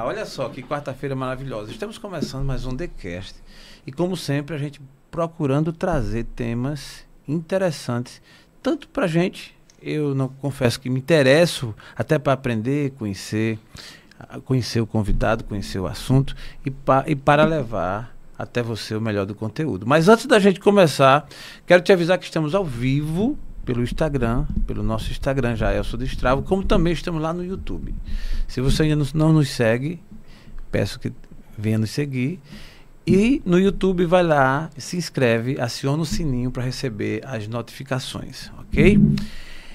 Olha só que quarta-feira maravilhosa. Estamos começando mais um TheCast. E como sempre, a gente procurando trazer temas interessantes, tanto pra gente, eu não confesso que me interesso, até para aprender, conhecer, conhecer o convidado, conhecer o assunto e, pa, e para levar até você o melhor do conteúdo. Mas antes da gente começar, quero te avisar que estamos ao vivo pelo Instagram, pelo nosso Instagram, já Elso do Estravo, como também estamos lá no YouTube. Se você ainda não nos segue, peço que venha nos seguir. E no YouTube vai lá, se inscreve, aciona o sininho para receber as notificações, ok?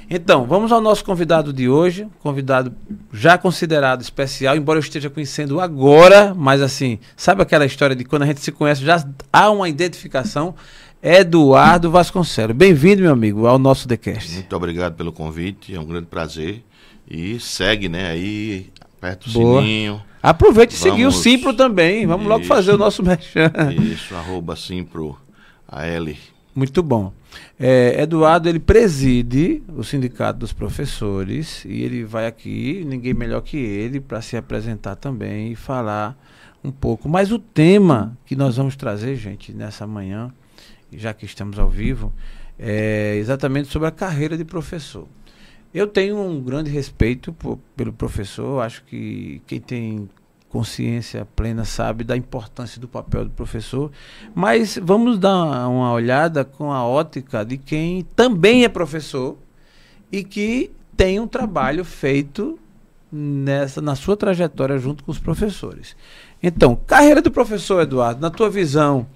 Então, vamos ao nosso convidado de hoje, convidado já considerado especial, embora eu esteja conhecendo agora, mas assim, sabe aquela história de quando a gente se conhece, já há uma identificação. Eduardo Vasconcelos. Bem-vindo, meu amigo, ao nosso TheCast. Muito obrigado pelo convite, é um grande prazer. E segue, né, aí, aperta o Boa. sininho. Aproveite e seguir o Simpro também. Vamos Isso. logo fazer o nosso merchan. Isso, arroba Simpro AL. Muito bom. É, Eduardo, ele preside o Sindicato dos Professores e ele vai aqui, ninguém melhor que ele, para se apresentar também e falar um pouco. Mas o tema que nós vamos trazer, gente, nessa manhã, já que estamos ao vivo, é exatamente sobre a carreira de professor. Eu tenho um grande respeito por, pelo professor, acho que quem tem consciência plena sabe da importância do papel do professor, mas vamos dar uma olhada com a ótica de quem também é professor e que tem um trabalho feito nessa na sua trajetória junto com os professores. Então, carreira do professor Eduardo, na tua visão,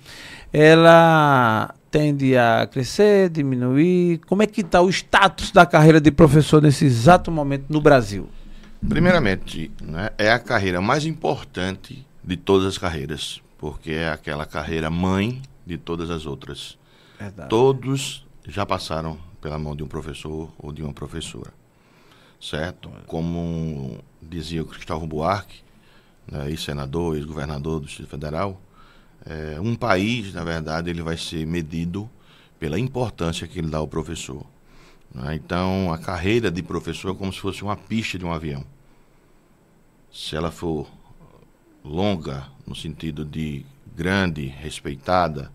ela tende a crescer, diminuir? Como é que está o status da carreira de professor nesse exato momento no Brasil? Primeiramente, né, é a carreira mais importante de todas as carreiras, porque é aquela carreira mãe de todas as outras. Verdade. Todos já passaram pela mão de um professor ou de uma professora, certo? Como dizia o Cristóvão Buarque, né, ex-senador, ex-governador do Distrito Federal, é, um país, na verdade, ele vai ser medido pela importância que ele dá ao professor. Né? Então, a carreira de professor é como se fosse uma pista de um avião. Se ela for longa, no sentido de grande, respeitada,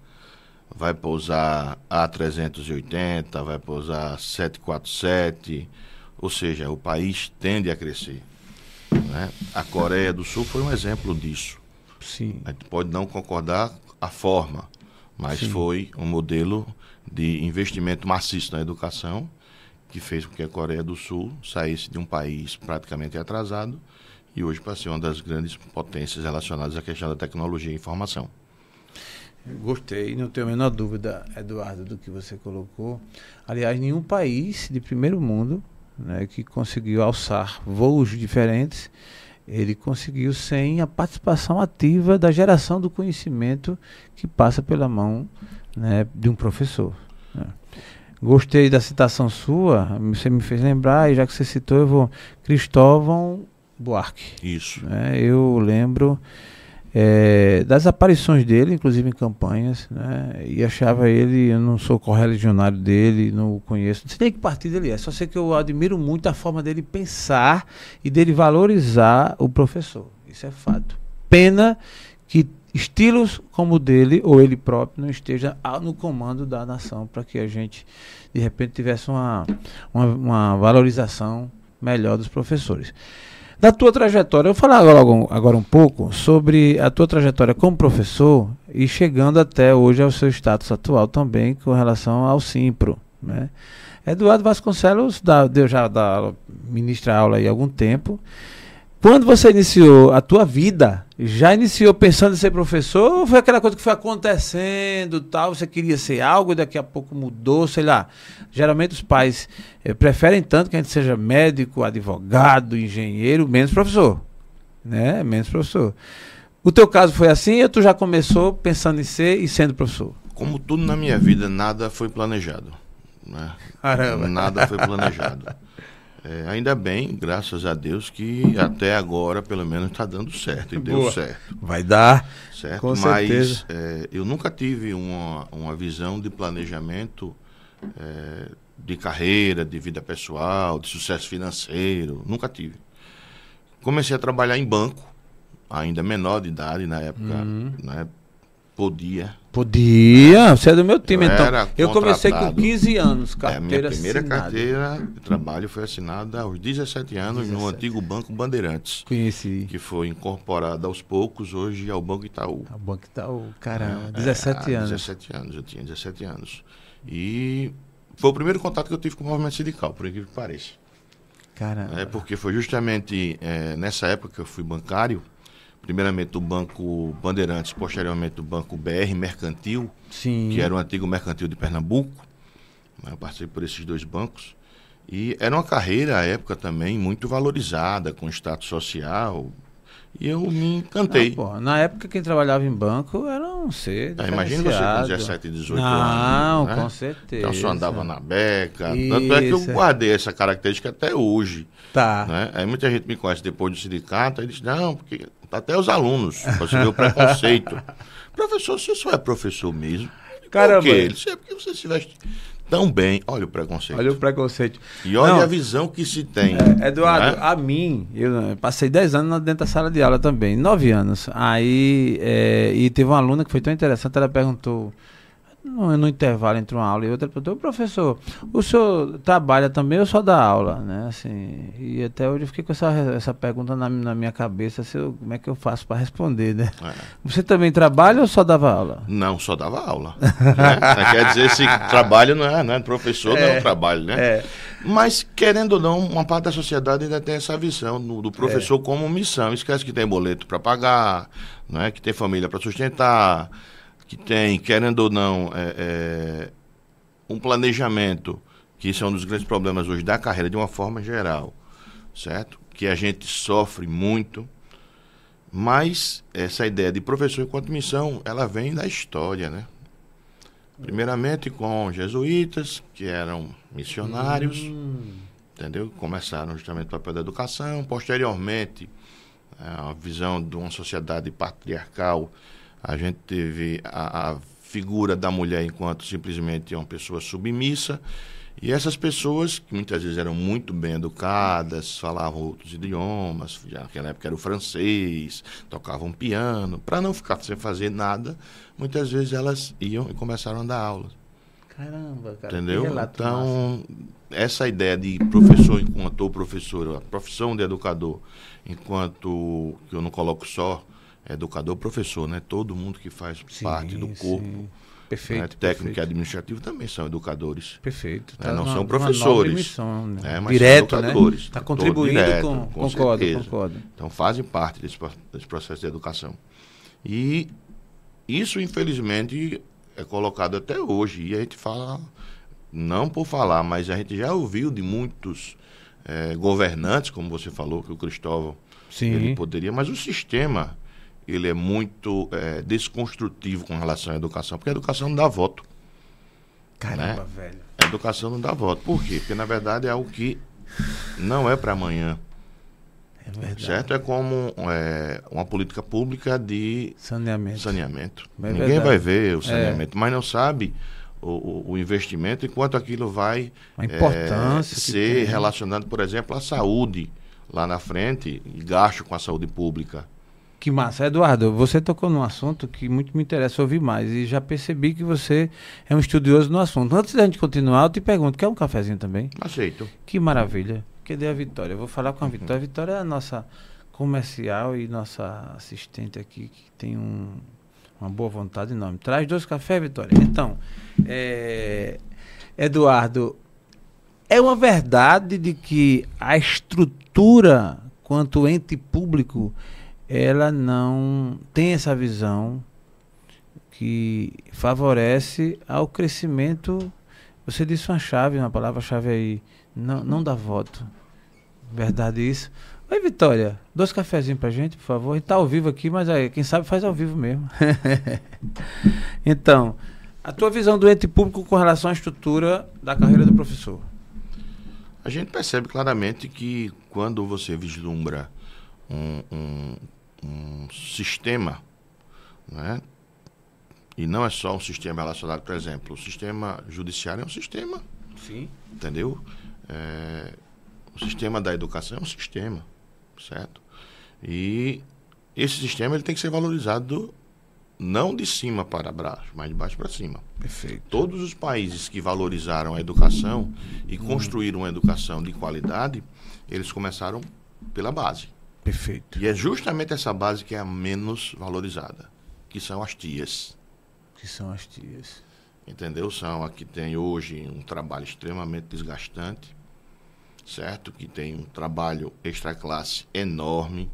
vai pousar A380, vai pousar 747, ou seja, o país tende a crescer. Né? A Coreia do Sul foi um exemplo disso. Sim. A gente pode não concordar a forma, mas Sim. foi um modelo de investimento maciço na educação que fez com que a Coreia do Sul saísse de um país praticamente atrasado e hoje para ser uma das grandes potências relacionadas à questão da tecnologia e informação. Gostei, não tenho a menor dúvida, Eduardo, do que você colocou. Aliás, nenhum país de primeiro mundo né, que conseguiu alçar voos diferentes ele conseguiu sem a participação ativa da geração do conhecimento que passa pela mão né, de um professor. Né. Gostei da citação sua, você me fez lembrar, e já que você citou, eu vou. Cristóvão Buarque. Isso. Né, eu lembro é, das aparições dele, inclusive em campanhas, né? E achava ele, eu não sou correligionário dele, não o conheço, não sei nem que partido ele é, só sei que eu admiro muito a forma dele pensar e dele valorizar o professor. Isso é fato. Pena que estilos como o dele ou ele próprio não esteja no comando da nação para que a gente de repente tivesse uma, uma, uma valorização melhor dos professores. Da tua trajetória, eu vou falar agora, agora um pouco sobre a tua trajetória como professor e chegando até hoje ao seu status atual também com relação ao Simpro. Né? Eduardo Vasconcelos dá, deu já da ministra aula aí há algum tempo quando você iniciou a tua vida, já iniciou pensando em ser professor ou foi aquela coisa que foi acontecendo, tal, você queria ser algo e daqui a pouco mudou, sei lá. Geralmente os pais eh, preferem tanto que a gente seja médico, advogado, engenheiro, menos professor, né? Menos professor. O teu caso foi assim ou tu já começou pensando em ser e sendo professor? Como tudo na minha vida, nada foi planejado. Né? Caramba. Nada foi planejado. É, ainda bem, graças a Deus, que até agora, pelo menos, está dando certo. E Boa. deu certo. Vai dar. Certo? Com Mas é, eu nunca tive uma, uma visão de planejamento é, de carreira, de vida pessoal, de sucesso financeiro. Nunca tive. Comecei a trabalhar em banco, ainda menor de idade na época, uhum. né? Podia. Podia, você é do meu time, eu então. Eu comecei com 15 anos, carteira é, Minha primeira assinada. carteira de trabalho foi assinada aos 17 anos 17. no antigo Banco Bandeirantes. Conheci. Que foi incorporado aos poucos hoje ao Banco Itaú. Ao Banco Itaú, caramba, é, 17 é, anos. 17 anos, eu tinha 17 anos. E foi o primeiro contato que eu tive com o movimento sindical, por incrível que pareça. Caramba. É porque foi justamente é, nessa época que eu fui bancário, primeiramente do Banco Bandeirantes, posteriormente do Banco BR Mercantil, Sim. que era o antigo mercantil de Pernambuco. Né, eu passei por esses dois bancos. E era uma carreira, à época também, muito valorizada, com status social, e eu me encantei. Não, pô, na época quem trabalhava em banco era um ser. Ah, imagina você com 17, 18 Não, anos. Não, né? com certeza. Então só andava na beca. Isso. Tanto é que eu guardei essa característica até hoje. Tá. Né? Aí muita gente me conhece depois do sindicato, aí diz, não, porque até os alunos, você vê o preconceito. professor, você só é professor mesmo. Caramba. Por quê? Ele disse, é porque você se veste tão bem. Olha o preconceito. Olha o preconceito. E olha Não, a visão que se tem. É, Eduardo, né? a mim, eu passei 10 anos dentro da sala de aula também, 9 anos. Aí, é, e teve uma aluna que foi tão interessante, ela perguntou no, no, intervalo entre uma aula e outra, perguntou, professor, o senhor trabalha também ou só dá aula? Né? Assim, e até hoje eu fiquei com essa, essa pergunta na, na minha cabeça, se eu, como é que eu faço para responder, né? É. Você também trabalha ou só dava aula? Não, só dava aula. né? Quer dizer, esse trabalho não é, né? Professor é, não é um trabalho, né? É. Mas, querendo ou não, uma parte da sociedade ainda tem essa visão do, do professor é. como missão. Esquece que tem boleto para pagar, né? que tem família para sustentar, que tem, querendo ou não, é, é, um planejamento, que isso é um dos grandes problemas hoje da carreira, de uma forma geral, certo? Que a gente sofre muito, mas essa ideia de professor enquanto missão, ela vem da história, né? Primeiramente com jesuítas, que eram missionários, hum. entendeu? Começaram justamente o papel da educação, posteriormente, a visão de uma sociedade patriarcal a gente teve a, a figura da mulher enquanto simplesmente uma pessoa submissa. E essas pessoas, que muitas vezes eram muito bem educadas, falavam outros idiomas, naquela época era o francês, tocavam piano, para não ficar sem fazer nada, muitas vezes elas iam e começaram a dar aula. Caramba, cara. Entendeu? Então, massa. essa ideia de professor enquanto professor, a profissão de educador, enquanto que eu não coloco só educador, professor, né? Todo mundo que faz sim, parte do corpo. Sim. Perfeito. Né? Técnico perfeito. e administrativo também são educadores. Perfeito. Né? Tá não são professores. Missão, né? É, mas Direto, são né? educadores. Está contribuindo direto, com, com concordo, certeza. concordo. Então fazem parte desse, desse processo de educação. E isso, infelizmente, é colocado até hoje. E a gente fala, não por falar, mas a gente já ouviu de muitos é, governantes, como você falou, que o Cristóvão Sim. ele poderia, mas o sistema ele é muito é, desconstrutivo com relação à educação, porque a educação não dá voto. Caramba, né? velho. A educação não dá voto. Por quê? Porque, na verdade, é algo que não é para amanhã. É verdade. Certo? É como é, uma política pública de saneamento. saneamento. É Ninguém verdade. vai ver o saneamento, é. mas não sabe o, o, investimento enquanto aquilo vai a importância é, ser relacionado, por exemplo, à saúde lá na frente e gasto com a saúde pública. Que massa. Eduardo, você tocou num assunto que muito me interessa ouvir mais e já percebi que você é um estudioso no assunto. Antes da gente continuar, eu te pergunto, quer um cafezinho também? Aceito. Que maravilha. Cadê a Vitória? Eu vou falar com a Vitória. A Vitória é a nossa comercial e nossa assistente aqui, que tem um, uma boa vontade enorme. Traz dois cafés, Vitória. Então, é, Eduardo, é uma verdade de que a estrutura quanto ente público ela não tem essa visão que favorece ao crescimento. Você disse uma chave, uma palavra-chave aí, não, não dá voto. Verdade isso? Oi, Vitória, dois cafezinhos pra gente, por favor. A gente tá ao vivo aqui, mas aí, quem sabe faz ao vivo mesmo. então, a tua visão do ente público com relação à estrutura da carreira do professor? A gente percebe claramente que quando você vislumbra um, um um sistema, né? E não é só um sistema relacionado, por exemplo, o sistema judiciário é um sistema. Sim. Entendeu? É, o sistema da educação é um sistema, certo? E esse sistema ele tem que ser valorizado não de cima para baixo, mas de baixo para cima. Perfeito. Todos os países que valorizaram a educação e construíram uma educação de qualidade, eles começaram pela base. Perfeito. E é justamente essa base que é a menos valorizada, que são as tias. Que são as tias. Entendeu? São a que tem hoje um trabalho extremamente desgastante, certo? Que tem um trabalho extra classe enorme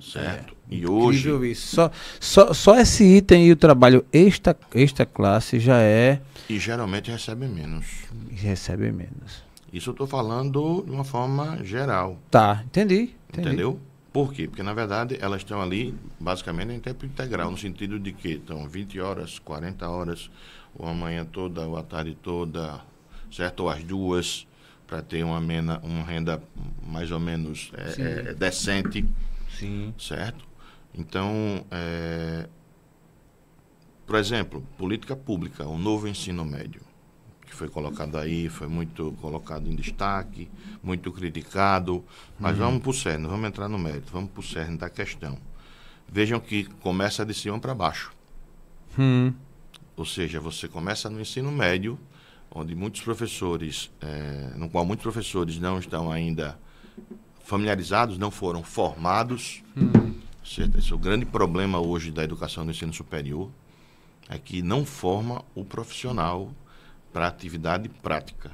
Certo. É, e hoje. Isso. Só, só, só esse item e o trabalho extra, extra classe já é. E geralmente recebe menos. Recebe menos. Isso eu estou falando de uma forma geral. Tá, entendi, entendi. Entendeu? Por quê? Porque, na verdade, elas estão ali, basicamente, em tempo integral, no sentido de que estão 20 horas, 40 horas, ou a manhã toda, ou a tarde toda, certo? Ou as duas, para ter uma, mena, uma renda mais ou menos é, é, decente. Sim. Certo? Então, é, por exemplo, política pública, o novo ensino médio, que foi colocado aí, foi muito colocado em destaque, muito criticado, mas uhum. vamos para o cerne, vamos entrar no mérito, vamos para o cerne da questão. Vejam que começa de cima para baixo. Uhum. Ou seja, você começa no ensino médio, onde muitos professores, é, no qual muitos professores não estão ainda familiarizados, não foram formados. Hum. Certo? Esse é o grande problema hoje da educação no ensino superior, é que não forma o profissional para atividade prática.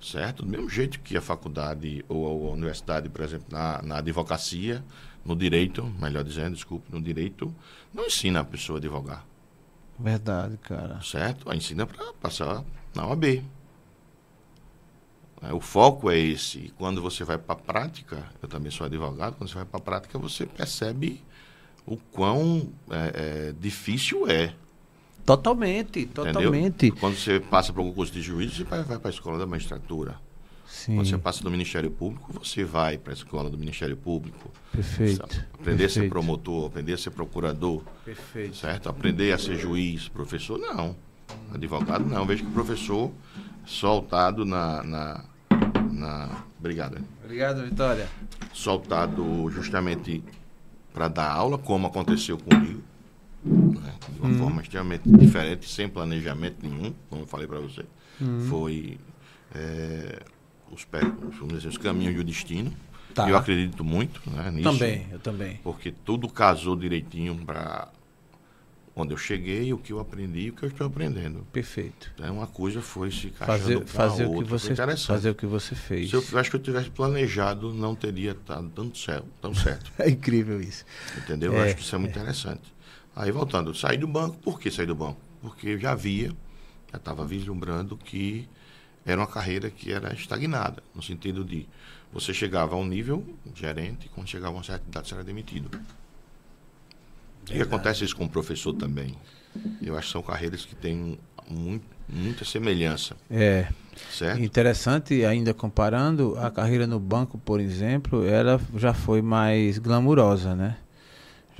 Certo? Do mesmo jeito que a faculdade ou a universidade, por exemplo, na, na advocacia, no direito, melhor dizendo, desculpe, no direito, não ensina a pessoa a advogar. Verdade, cara. Certo? A ensina para passar na OAB. É, o foco é esse. E quando você vai para a prática, eu também sou advogado, quando você vai para a prática, você percebe o quão é, é, difícil é. Totalmente, totalmente. Entendeu? Quando você passa para o concurso de juiz, você vai, vai para a escola da magistratura. Sim. Quando você passa do Ministério Público, você vai para a escola do Ministério Público. Perfeito. Aprender Perfeito. a ser promotor, aprender a ser procurador. Perfeito. Certo? Aprender a ser juiz, professor, não. Advogado, não. Vejo que o professor soltado na, na na. Obrigado. Obrigado, Vitória. Soltado justamente para dar aula, como aconteceu comigo. Né? De uma hum. forma extremamente diferente, sem planejamento nenhum, como eu falei para você. Hum. Foi é, os, vamos dizer, os caminhos do destino. Tá. Eu acredito muito né, nisso. Também, eu também. Porque tudo casou direitinho para onde eu cheguei, o que eu aprendi e o que eu estou aprendendo. Perfeito. Então, uma coisa foi se fazer, fazer o que você fazer o que você fez. Se eu acho que eu tivesse planejado, não teria estado tão certo. Tão certo. é incrível isso. Entendeu? É, eu acho que isso é muito é. interessante. Aí voltando, saí do banco. Por que saí do banco? Porque eu já via, já estava vislumbrando que era uma carreira que era estagnada, no sentido de você chegava a um nível gerente, quando chegava a uma certa idade você era demitido. E acontece isso com o professor também. Eu acho que são carreiras que têm muito, muita semelhança. É. Certo? Interessante, ainda comparando, a carreira no banco, por exemplo, ela já foi mais glamurosa, né?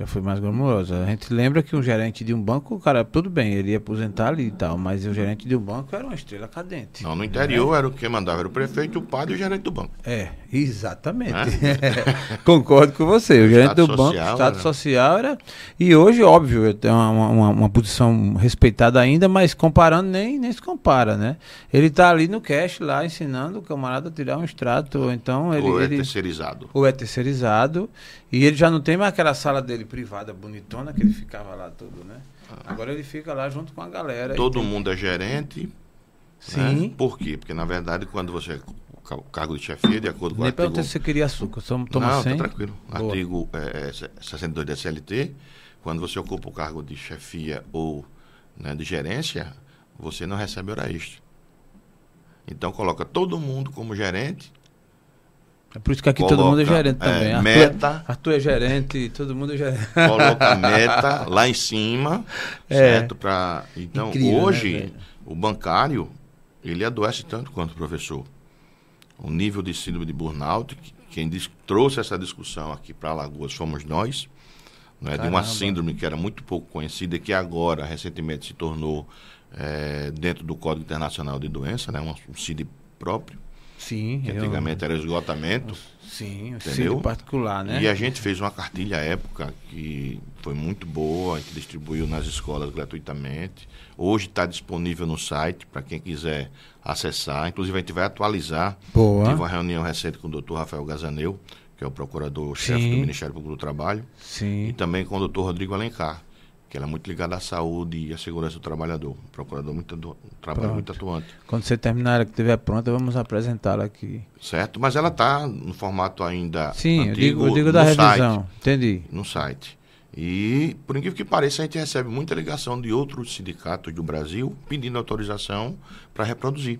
Já foi mais glamourosa. A gente lembra que um gerente de um banco, o cara, tudo bem, ele ia aposentar ali e tal, mas o gerente de um banco era uma estrela cadente. Não, no interior né? era o que mandava, era o prefeito, o padre e o gerente do banco. É, exatamente. É? Concordo com você. O, o gerente do banco, o Estado era... social era. E hoje, óbvio, tem uma, uma, uma, posição respeitada ainda, mas comparando, nem, nem se compara, né? Ele está ali no cash, lá, ensinando o camarada a tirar um extrato, então ele. Ou é ele, terceirizado. Ou é terceirizado. E ele já não tem mais aquela sala dele privada bonitona que ele ficava lá todo, né? Ah. Agora ele fica lá junto com a galera. Todo tem... mundo é gerente. Né? Sim. Né? Por quê? Porque na verdade quando você cargo de chefia, de acordo com Nem o artigo... se você queria açúcar, só toma Não, 100. tá tranquilo. Boa. Artigo é, 62 da CLT, quando você ocupa o cargo de chefia ou né, de gerência, você não recebe hora extra. Então coloca todo mundo como gerente é por isso que aqui Coloca, todo mundo é gerente é, também. É, meta. Arthur é gerente, todo mundo é gerente. Coloca meta lá em cima, é. certo? Pra, então, Incrível, né, hoje, né, o bancário, ele adoece tanto quanto o professor. O nível de síndrome de burnout, quem diz, trouxe essa discussão aqui para Alagoas fomos nós, né, de uma síndrome que era muito pouco conhecida, que agora, recentemente, se tornou é, dentro do Código Internacional de Doença, né, um, um CID próprio Sim. Que antigamente eu... era esgotamento. Sim, entendeu? particular, né? E a gente fez uma cartilha à época que foi muito boa, a gente distribuiu nas escolas gratuitamente. Hoje está disponível no site para quem quiser acessar. Inclusive a gente vai atualizar. Boa. Tive uma reunião recente com o doutor Rafael Gazaneu, que é o procurador-chefe do Ministério Público do Trabalho. Sim. E também com o doutor Rodrigo Alencar que ela é muito ligada à saúde e à segurança do trabalhador. Um procurador muito, um trabalho muito atuante. Quando você terminar que estiver pronta, vamos apresentá-la aqui. Certo, mas ela está no formato ainda Sim, antigo, eu digo, eu digo da revisão, site, entendi. No site. E, por incrível que pareça, a gente recebe muita ligação de outros sindicatos do Brasil pedindo autorização para reproduzir.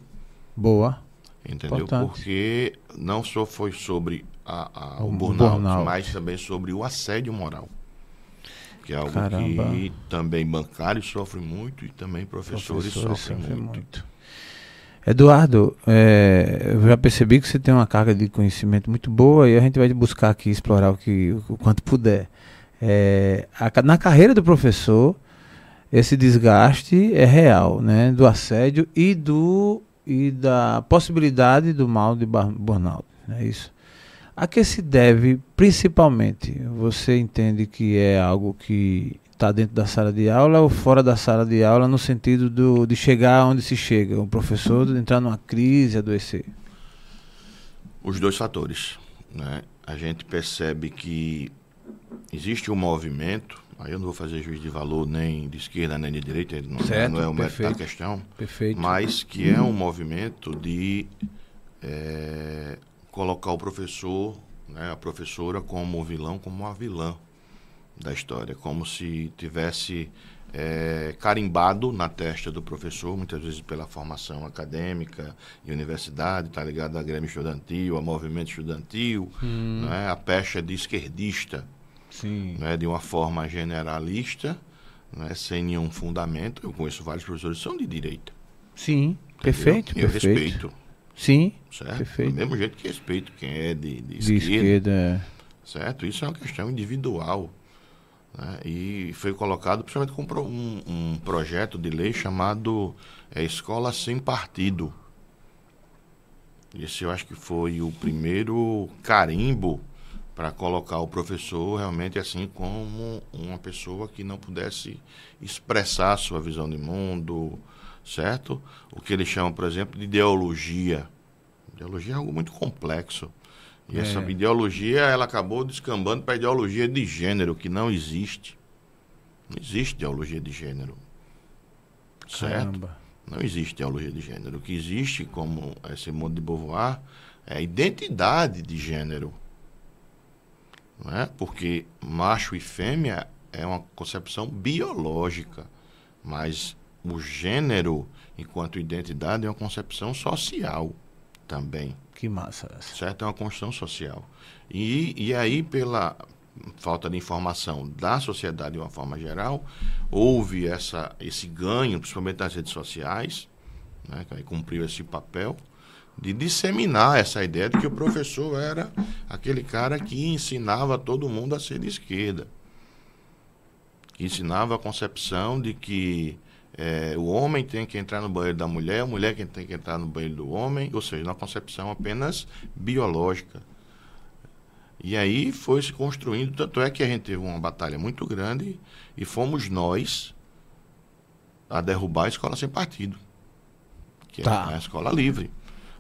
Boa. Entendeu? Importante. Porque não só foi sobre a, a, o, o burnout, burnout, mas também sobre o assédio moral que é algo Caramba. que também bancários sofrem muito e também professores, professores sofrem, sofrem muito. muito. Eduardo, é, eu já percebi que você tem uma carga de conhecimento muito boa e a gente vai buscar aqui explorar o, que, o quanto puder. É, a, na carreira do professor, esse desgaste é real, né? Do assédio e do e da possibilidade do mal de burnout, é isso. A que se deve, principalmente, você entende que é algo que está dentro da sala de aula ou fora da sala de aula, no sentido do, de chegar onde se chega, o professor entrar numa crise, adoecer? Os dois fatores. Né? A gente percebe que existe um movimento, aí eu não vou fazer juiz de valor nem de esquerda nem de direita, não, certo, não é da questão, perfeito. mas que é um movimento de é, colocar o professor, né, a professora como o vilão, como a vilã da história, como se tivesse é, carimbado na testa do professor, muitas vezes pela formação acadêmica e universidade, está ligado a Grêmio Estudantil, a movimento estudantil, hum. né, a pecha de esquerdista, Sim. Né, de uma forma generalista, né, sem nenhum fundamento. Eu conheço vários professores que são de direita. Sim, entendeu? perfeito. Eu perfeito. respeito Sim. Certo? Perfeito. Do mesmo jeito que respeito quem é de, de, de esquerda. esquerda. É. Certo? Isso é uma questão individual. Né? E foi colocado principalmente com um, um projeto de lei chamado é, Escola Sem Partido. Esse eu acho que foi o primeiro carimbo para colocar o professor realmente assim como uma pessoa que não pudesse expressar sua visão de mundo, certo? O que eles chamam, por exemplo, de ideologia. Ideologia é algo muito complexo. E é. essa ideologia, ela acabou descambando para a ideologia de gênero, que não existe. Não existe ideologia de gênero. Certo? Caramba. Não existe ideologia de gênero. O que existe, como esse mundo de Beauvoir, é a identidade de gênero. Não é? Porque macho e fêmea é uma concepção biológica, mas o gênero, enquanto identidade, é uma concepção social também. Que massa essa. Certo? É uma construção social. E, e aí, pela falta de informação da sociedade de uma forma geral, houve essa, esse ganho, principalmente nas redes sociais, né, que aí cumpriu esse papel, de disseminar essa ideia de que o professor era aquele cara que ensinava todo mundo a ser de esquerda. Que ensinava a concepção de que é, o homem tem que entrar no banheiro da mulher, a mulher que tem que entrar no banheiro do homem, ou seja, na concepção apenas biológica. E aí foi se construindo, tanto é que a gente teve uma batalha muito grande e fomos nós a derrubar a escola sem partido, que tá. é a escola livre,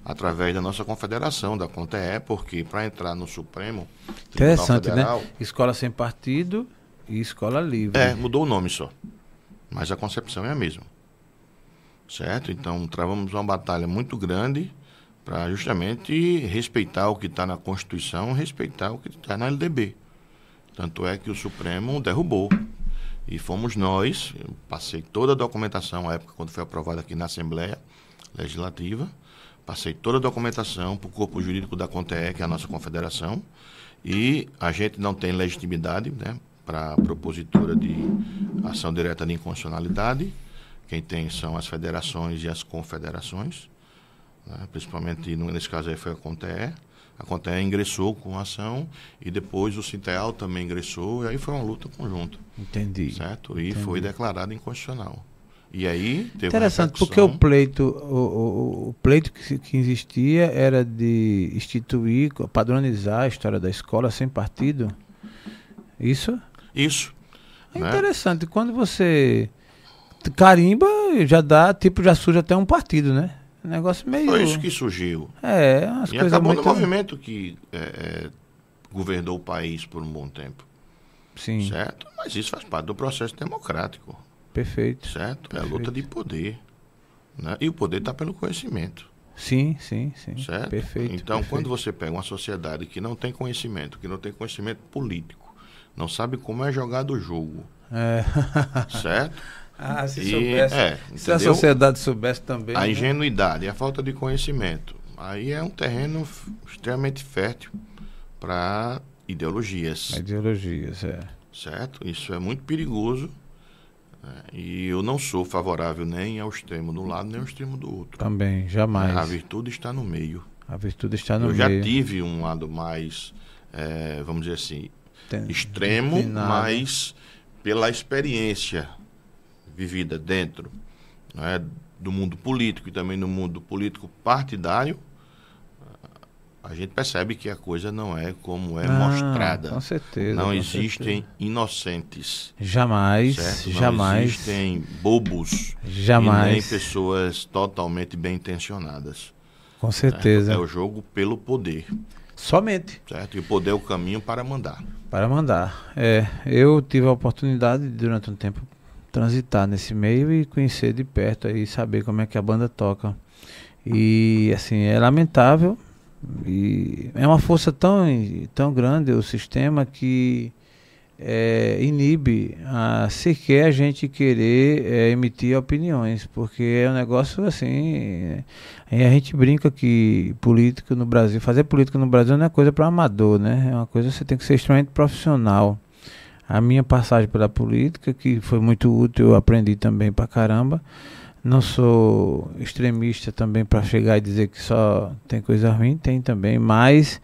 através da nossa confederação, da CONTE, porque para entrar no Supremo Interessante, né? Federal, né? Escola sem partido e escola livre. É, mudou o nome só mas a concepção é a mesma. Certo? Então, travamos uma batalha muito grande para justamente respeitar o que está na Constituição, respeitar o que está na LDB. Tanto é que o Supremo derrubou. E fomos nós, eu passei toda a documentação, à época quando foi aprovada aqui na Assembleia Legislativa, passei toda a documentação para o corpo jurídico da CONTE, que é a nossa confederação, e a gente não tem legitimidade, né? para a propositura de ação direta de inconstitucionalidade. Quem tem são as federações e as confederações, né? principalmente nesse caso aí foi a CONTE. A CONTE ingressou com a ação e depois o Sinteal também ingressou e aí foi uma luta conjunta. Entendi. Certo? E Entendi. foi declarado inconstitucional. E aí teve Interessante, porque o pleito, o, o, o pleito que, que, existia era de instituir, padronizar a história da escola sem partido. Isso? Isso. É né? interessante. Quando você carimba, já dá, tipo, já surge até um partido, né? Um negócio meio. Foi isso que surgiu. É, as e coisas acabou muito... no movimento que é, é, governou o país por um bom tempo. Sim. Certo? Mas isso faz parte do processo democrático. Perfeito. Certo? Perfeito. É a luta de poder. Né? E o poder está pelo conhecimento. Sim, sim, sim. Certo? Perfeito. Então, perfeito. quando você pega uma sociedade que não tem conhecimento, que não tem conhecimento político, não sabe como é jogado o jogo. É. certo? Ah, se e, soubesse. É, se a sociedade soubesse também. A né? ingenuidade, a falta de conhecimento. Aí é um terreno extremamente fértil para ideologias. Ideologias, é. Certo? Isso é muito perigoso é, e eu não sou favorável nem ao extremo de um lado nem ao extremo do outro. Também, jamais. A virtude está no meio. A virtude está no eu meio. Eu já tive um lado mais, é, vamos dizer assim, Tem, extremo, mas pela experiência vivida dentro né, do mundo político e também no mundo político partidário, a gente percebe que a coisa não é como é ah, mostrada. Com certeza. Não com existem certeza. inocentes. Jamais, certo? Não jamais. existem bobos. Jamais. E nem pessoas totalmente bem intencionadas. Com certeza. Certo? É o jogo pelo poder. Somente. Certo? E o poder é o caminho para mandar. Para mandar. É, eu tive a oportunidade durante um tempo transitar nesse meio e conhecer de perto e saber como é que a banda toca. E assim, é lamentável, e é uma força tão, tão grande o sistema que é, inibe a, sequer a gente querer é, emitir opiniões, porque é um negócio assim. É, a gente brinca que política no Brasil, fazer política no Brasil não é coisa para amador, né? É uma coisa que você tem que ser extremamente profissional. A minha passagem pela política, que foi muito útil, eu aprendi também pra caramba não sou extremista também para chegar e dizer que só tem coisa ruim, tem também, mas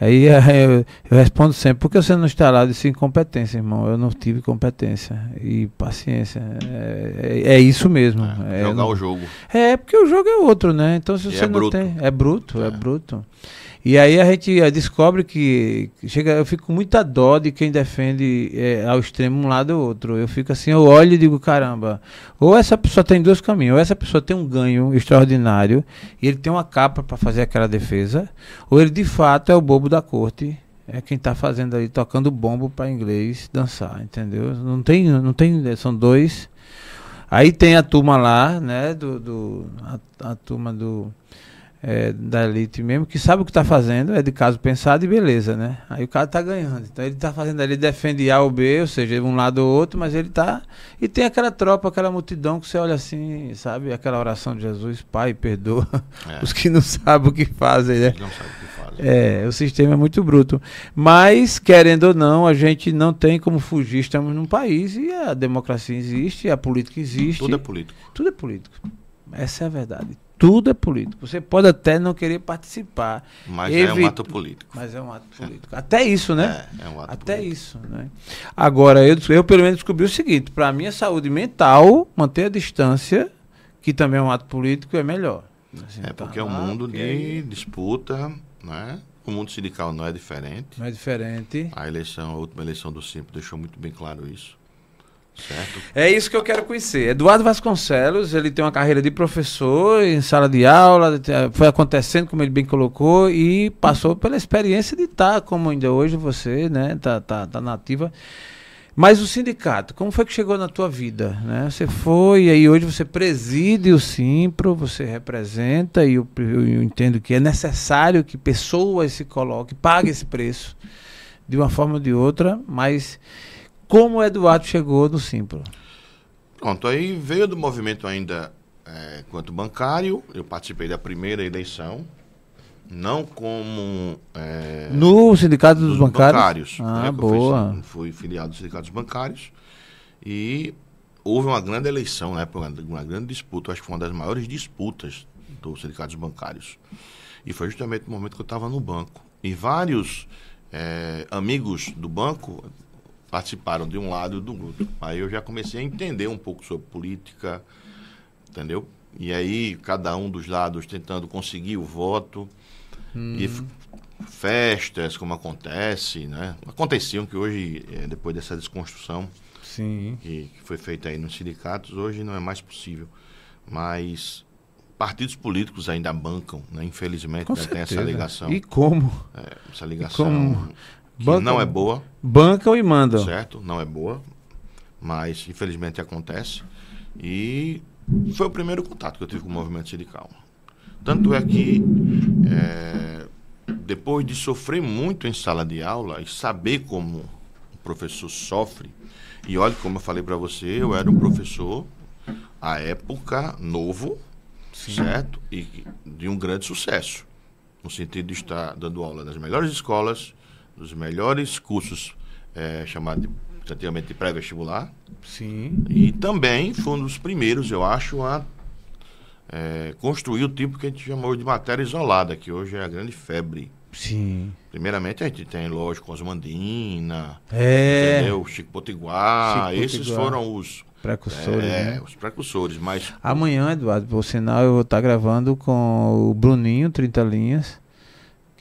aí eu, eu respondo sempre, por que você não está lá? Eu disse incompetência, irmão, eu não tive competência e paciência, é, é, é isso mesmo. É, jogar não, o jogo. É, porque o jogo é outro, né? Então se você é não bruto. tem, é bruto, é, é bruto. E aí a gente eh, descobre que chega, eu fico com muita dó de quem defende é, ao extremo um lado ou outro. Eu fico assim, eu olho e digo, caramba, ou essa pessoa tem dois caminhos, ou essa pessoa tem um ganho extraordinário e ele tem uma capa para fazer aquela defesa, ou ele de fato é o bobo da corte, é quem está fazendo ali, tocando bombo para inglês dançar, entendeu? Não tem, não tem, são dois. Aí tem a turma lá, né, do, do a, a turma do é, da elite mesmo, que sabe o que está fazendo, é de caso pensado e beleza, né? Aí o cara está ganhando. Então ele está fazendo ali, defende A ou B, ou seja, um lado ou outro, mas ele está E tem aquela tropa, aquela multidão que você olha assim, sabe? Aquela oração de Jesus, Pai, perdoa é. os que não sabem o que fazem, né? Não sabem o que fazem. É, o sistema é muito bruto. Mas, querendo ou não, a gente não tem como fugir. Estamos num país e a democracia existe, a política existe. Tudo é político. Tudo é político. Essa é a verdade tudo é político. Você pode até não querer participar. Mas é um ato político. Mas é um ato político. Até isso, né? É, é um ato até político. isso, né? Agora, eu, eu pelo menos descobri o seguinte: para mim, a saúde mental, manter a distância, que também é um ato político, é melhor. Assim, é porque tá é um mundo de disputa, né? O mundo sindical não é diferente. Não é diferente. A eleição, a última eleição do Simples deixou muito bem claro isso. Certo. É isso que eu quero conhecer. Eduardo Vasconcelos, ele tem uma carreira de professor em sala de aula, foi acontecendo, como ele bem colocou, e passou pela experiência de estar, como ainda hoje você, né, tá, tá, tá nativa. Mas o sindicato, como foi que chegou na tua vida? Né? Você foi, e aí hoje você preside o Simpro, você representa, e eu, eu entendo que é necessário que pessoas se coloquem, paguem esse preço, de uma forma ou de outra, mas como o Eduardo chegou no Simpro? Pronto, aí veio do movimento ainda é, quanto bancário, eu participei da primeira eleição, não como... É, no Sindicato dos, dos Bancários? bancários ah, né, boa. Fui, fui, filiado dos Sindicatos Bancários e houve uma grande eleição, né, uma grande disputa, acho que foi uma das maiores disputas dos Sindicatos Bancários. E foi justamente no momento que eu estava no banco. E vários é, amigos do banco participaram de um lado e do outro. Aí eu já comecei a entender um pouco sobre política, entendeu? E aí cada um dos lados tentando conseguir o voto. Hum. E festas, como acontece, né? Aconteciam que hoje, é, depois dessa desconstrução Sim. Que, que foi feita aí nos sindicatos, hoje não é mais possível. Mas partidos políticos ainda bancam, né? infelizmente, né? tem essa ligação. E como? É, essa ligação que não é boa. Bancam e mandam. Certo, não é boa, mas infelizmente acontece. E foi o primeiro contato que eu tive com o movimento sindical. Tanto é que, é, depois de sofrer muito em sala de aula e saber como o professor sofre, e olha, como eu falei para você, eu era um professor, à época, novo, Sim. certo? E de um grande sucesso. No sentido de estar dando aula nas melhores escolas, nos melhores cursos é, chamados de, antigamente de pré-vestibular. Sim. E também foi um dos primeiros, eu acho, a é, construir o tipo que a gente chamou de matéria isolada, que hoje é a grande febre Sim. Primeiramente a gente tem, lógico, Osmandina, é. entendeu? Chico Potiguar, Chico esses Potiguar. foram os precursores, é, né? os precursores, mas... Amanhã, Eduardo, por sinal, eu vou estar gravando com o Bruninho, 30 linhas,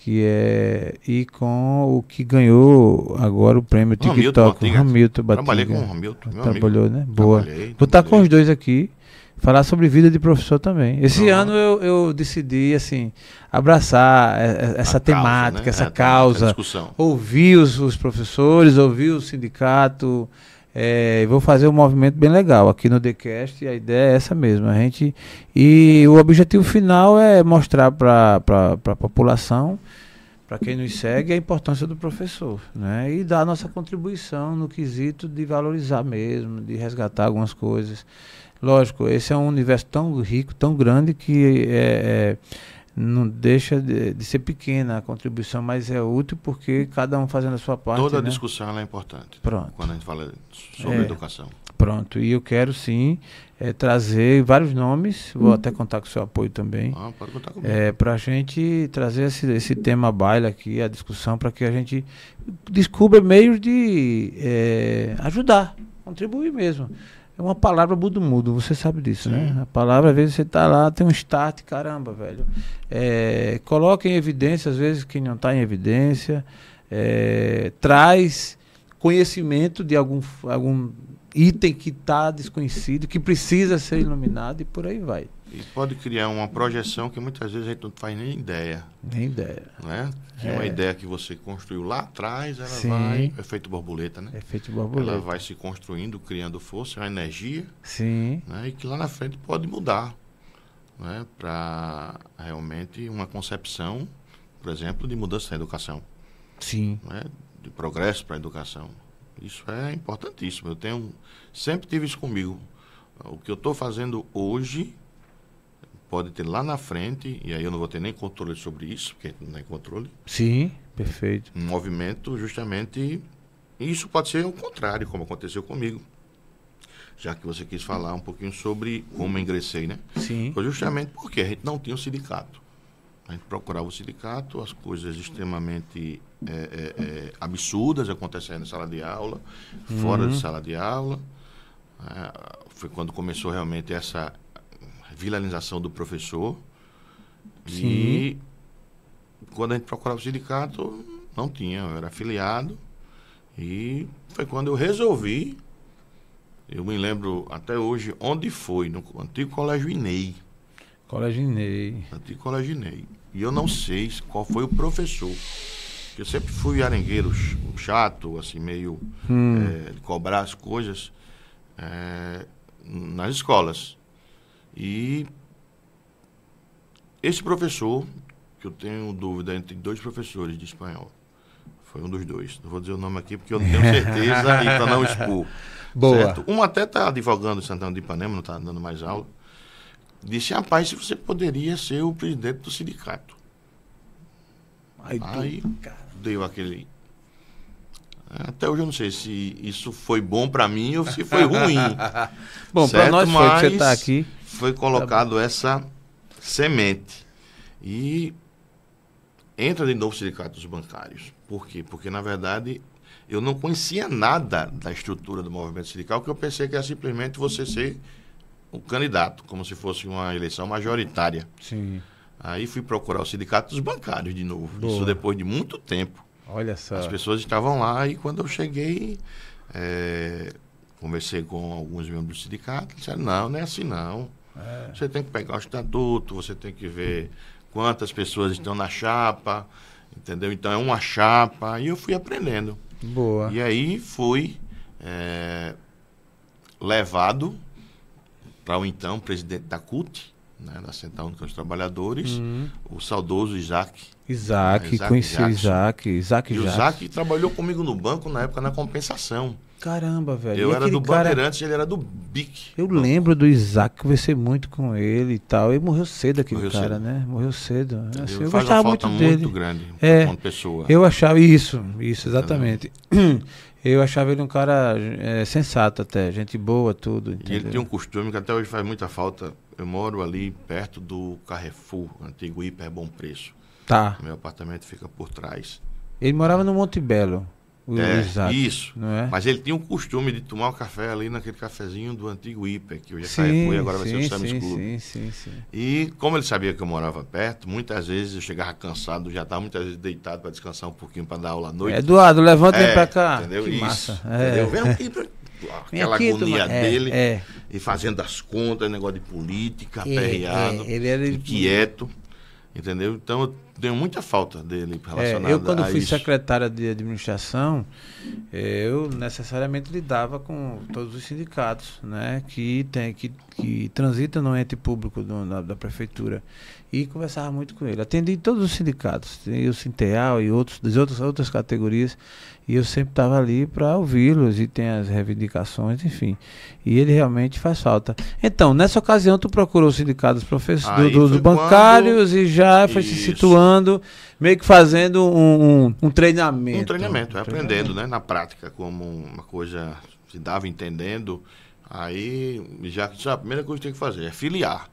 que é... e com o que ganhou agora o prêmio TikTok, Hamilton Hamilton Batiga. Trabalhei com o Hamilton, Trabalhou, amigo. né? Boa. Trabalhei, vou estar com os dois aqui falar sobre vida de professor também. Esse ano eu, eu, decidi assim abraçar essa A temática, causa, né? essa é, causa, ouvir os, os, professores, ouvir o sindicato. É, vou fazer um movimento bem legal aqui no TheCast a ideia é essa mesmo. A gente e o objetivo final é mostrar para a população, para quem nos segue, a importância do professor, né? E dar a nossa contribuição no quesito de valorizar mesmo, de resgatar algumas coisas. Lógico, esse é um universo tão rico, tão grande que é, é, não deixa de, de, ser pequena a contribuição, mas é útil porque cada um fazendo a sua parte. Toda né? discussão é importante. Pronto. Quando a gente fala sobre é, educação. Pronto. E eu quero sim é, trazer vários nomes, vou até contar com o seu apoio também. Ah, pode contar comigo. É, para a gente trazer esse, esse tema baila aqui, a discussão, para que a gente descubra meios de é, ajudar, contribuir mesmo. É uma palavra mudo-mudo, você sabe disso, né? Sim. né? A palavra, às vezes, você está lá, tem um start, caramba, velho. É, coloca em evidência, às vezes, quem não está em evidência. É, traz conhecimento de algum, algum item que está desconhecido, que precisa ser iluminado e por aí vai. E pode criar uma projeção que muitas vezes a gente não faz nem ideia. Nem ideia. Né? Que é. uma ideia que você construiu lá atrás, ela Sim. vai. Efeito borboleta, né? Efeito borboleta. Ela vai se construindo, criando força, uma energia. Sim. Né? E que lá na frente pode mudar. Né? Para realmente uma concepção, por exemplo, de mudança na educação. Sim. Né? De progresso para a educação. Isso é importantíssimo. Eu tenho sempre tive isso comigo. O que eu estou fazendo hoje pode ter lá na frente, e aí eu não vou ter nem controle sobre isso, porque não tem controle. Sim, perfeito. Um movimento justamente. E isso pode ser o contrário, como aconteceu comigo. Já que você quis falar um pouquinho sobre como ingressei, né? Sim. Foi justamente porque a gente não tinha um sindicato. A gente procurava o sindicato, as coisas extremamente é, é, é, absurdas acontecendo na sala de aula, uhum. fora de sala de aula. É, foi quando começou realmente essa vilanização do professor. Sim. E quando a gente procurava o sindicato, não tinha, eu era afiliado. E foi quando eu resolvi, eu me lembro até hoje onde foi, no antigo Colégio Inei. Colégio Inei. Antigo Colégio Inei. E eu não sei qual foi o professor. Eu sempre fui arengueiro chato, assim, meio hum. é, de cobrar as coisas é, nas escolas. E esse professor, que eu tenho dúvida entre dois professores de espanhol, foi um dos dois. Não vou dizer o nome aqui porque eu não tenho certeza e para não expor. Boa. Certo? Um até está advogando em Santana de Ipanema, não está dando mais aula. Disse, rapaz, se você poderia ser o presidente do sindicato. Aí, deu aquele. Até hoje eu não sei se isso foi bom para mim ou se foi ruim. bom, para nós foi que você está aqui foi colocado tá essa semente. E entra de novo sindicatos bancários. Por quê? Porque, na verdade, eu não conhecia nada da estrutura do movimento sindical, que eu pensei que era simplesmente você ser um candidato, como se fosse uma eleição majoritária. Sim. Aí fui procurar o sindicato dos bancários de novo. Boa. Isso depois de muito tempo. Olha só. As pessoas estavam lá e quando eu cheguei, é, conversei com alguns membros do sindicato, disseram, não, não é assim não. É. Você tem que pegar o estatuto, você tem que ver quantas pessoas estão na chapa, entendeu? Então é uma chapa. E eu fui aprendendo. Boa. E aí fui é, levado para o então presidente da CUT, né, da Central Única dos Trabalhadores, uhum. o saudoso Isaac. Isaac, Isaac conheci Jackson. Isaac. Isaac e o Isaac trabalhou comigo no banco na época na compensação. Caramba, velho. Eu era do cara... Bandeirantes, ele era do BIC. Eu lembro do Isaac, conversei muito com ele e tal. Ele morreu cedo aquele morreu cara, cedo. né? Morreu cedo. Assim, eu gostava muito dele. muito grande é, pessoa. Eu achava isso, isso, exatamente. Eu achava ele um cara é, sensato até, gente boa, tudo. Entendeu? E ele tinha um costume que até hoje faz muita falta. Eu moro ali perto do Carrefour, antigo Hiper Bom Preço. Tá. Meu apartamento fica por trás. Ele morava no Monte Belo. É, Exato, isso. Não é? Mas ele tinha o costume de tomar o um café ali naquele cafezinho do antigo Hiper, que hoje é e agora sim, vai ser o Sam's sim, Club. Sim, sim, sim. E como ele sabia que eu morava perto, muitas vezes eu chegava cansado, já estava muitas vezes deitado para descansar um pouquinho para dar aula à noite. Eduardo, levanta é, para cá. Entendeu? Que isso. Massa. É. Vem aqui pra... Aquela aqui, agonia é, dele é. e fazendo as contas, negócio de política, é, aperreado, é, ele era inquieto. Entendeu? Então eu tenho muita falta dele relacionado é, Eu, quando fui isso. secretária de administração, eu necessariamente lidava com todos os sindicatos né, que, tem, que, que transitam no ente público do, da, da, prefeitura. E conversava muito com ele. Atendi todos os sindicatos, o Sinteal e outros, das outras, outras categorias. E eu sempre estava ali para ouvi-los e tem as reivindicações, enfim. E ele realmente faz falta. Então, nessa ocasião, tu procurou os sindicatos professores do, dos bancários quando... e já foi Isso. se situando, meio que fazendo um, um, um treinamento. Um treinamento, um aprendendo, treinamento. né? Na prática, como uma coisa se dava entendendo. Aí, já que a primeira coisa que tem que fazer é filiar.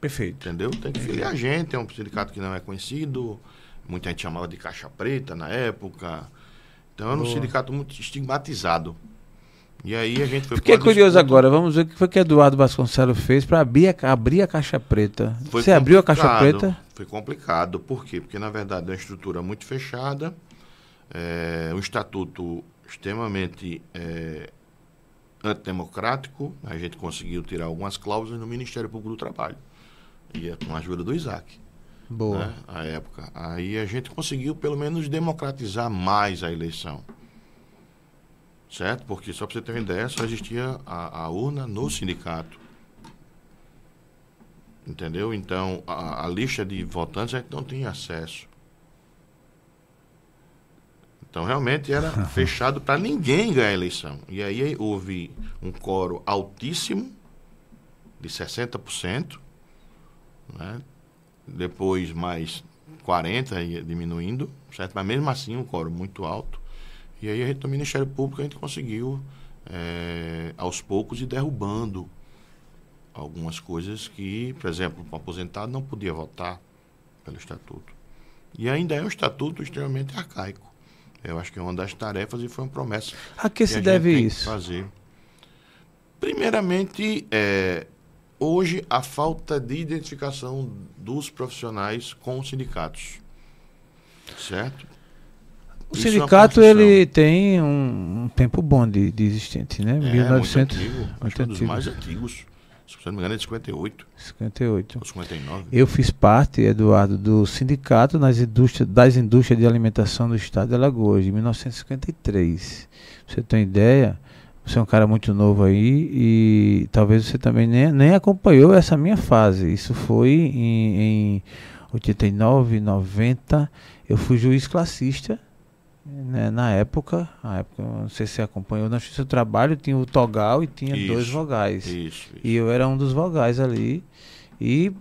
Perfeito. Entendeu? Tem que filiar a gente, é um sindicato que não é conhecido. Muita gente chamava de caixa preta na época. Então era um Boa. sindicato muito estigmatizado. E aí a gente foi Fiquei curioso agora, vamos ver o que foi que Eduardo Vasconcelos fez para abrir, abrir a caixa preta. Foi Você abriu a caixa preta? Foi complicado. Por quê? Porque na verdade é uma estrutura muito fechada, é, um estatuto extremamente é, antidemocrático. A gente conseguiu tirar algumas cláusulas no Ministério Público do Trabalho. E é com a ajuda do Isaac. Boa. Né, a época. Aí a gente conseguiu, pelo menos, democratizar mais a eleição. Certo? Porque, só para você ter uma ideia, só existia a, a urna no sindicato. Entendeu? Então, a, a, lista de votantes a gente não tinha acesso. Então, realmente era fechado para ninguém ganhar a eleição. E aí houve um coro altíssimo, de 60%, né? depois mais 40 ia diminuindo, certo? Mas mesmo assim um coro muito alto. E aí a gente, no Ministério Público a gente conseguiu é, aos poucos ir derrubando algumas coisas que, por exemplo, o aposentado não podia votar pelo estatuto. E ainda é um estatuto extremamente arcaico. Eu acho que é uma das tarefas e foi uma promessa. A que, que se deve isso? fazer. Primeiramente, é, hoje a falta de identificação dos profissionais com os sindicatos. Certo? O Isso é sindicato é ele tem um, um, tempo bom de, de existente, né? É, 1900, muito antigo. É um dos mais antigos. Se não me engano, é de 58. 58. Ou 59. Eu fiz parte, Eduardo, do sindicato nas indústrias, das indústrias de alimentação do estado de Alagoas, de 1953. Pra você ter uma ideia, você é um cara muito novo aí e talvez você também nem, nem acompanhou essa minha fase. Isso foi em, em 89, 90. Eu fui juiz classista né, na época. Na época, não sei se você acompanhou, na Justiça do Trabalho tinha o Togal e tinha isso, dois vogais. Isso, isso. E eu era um dos vogais ali. E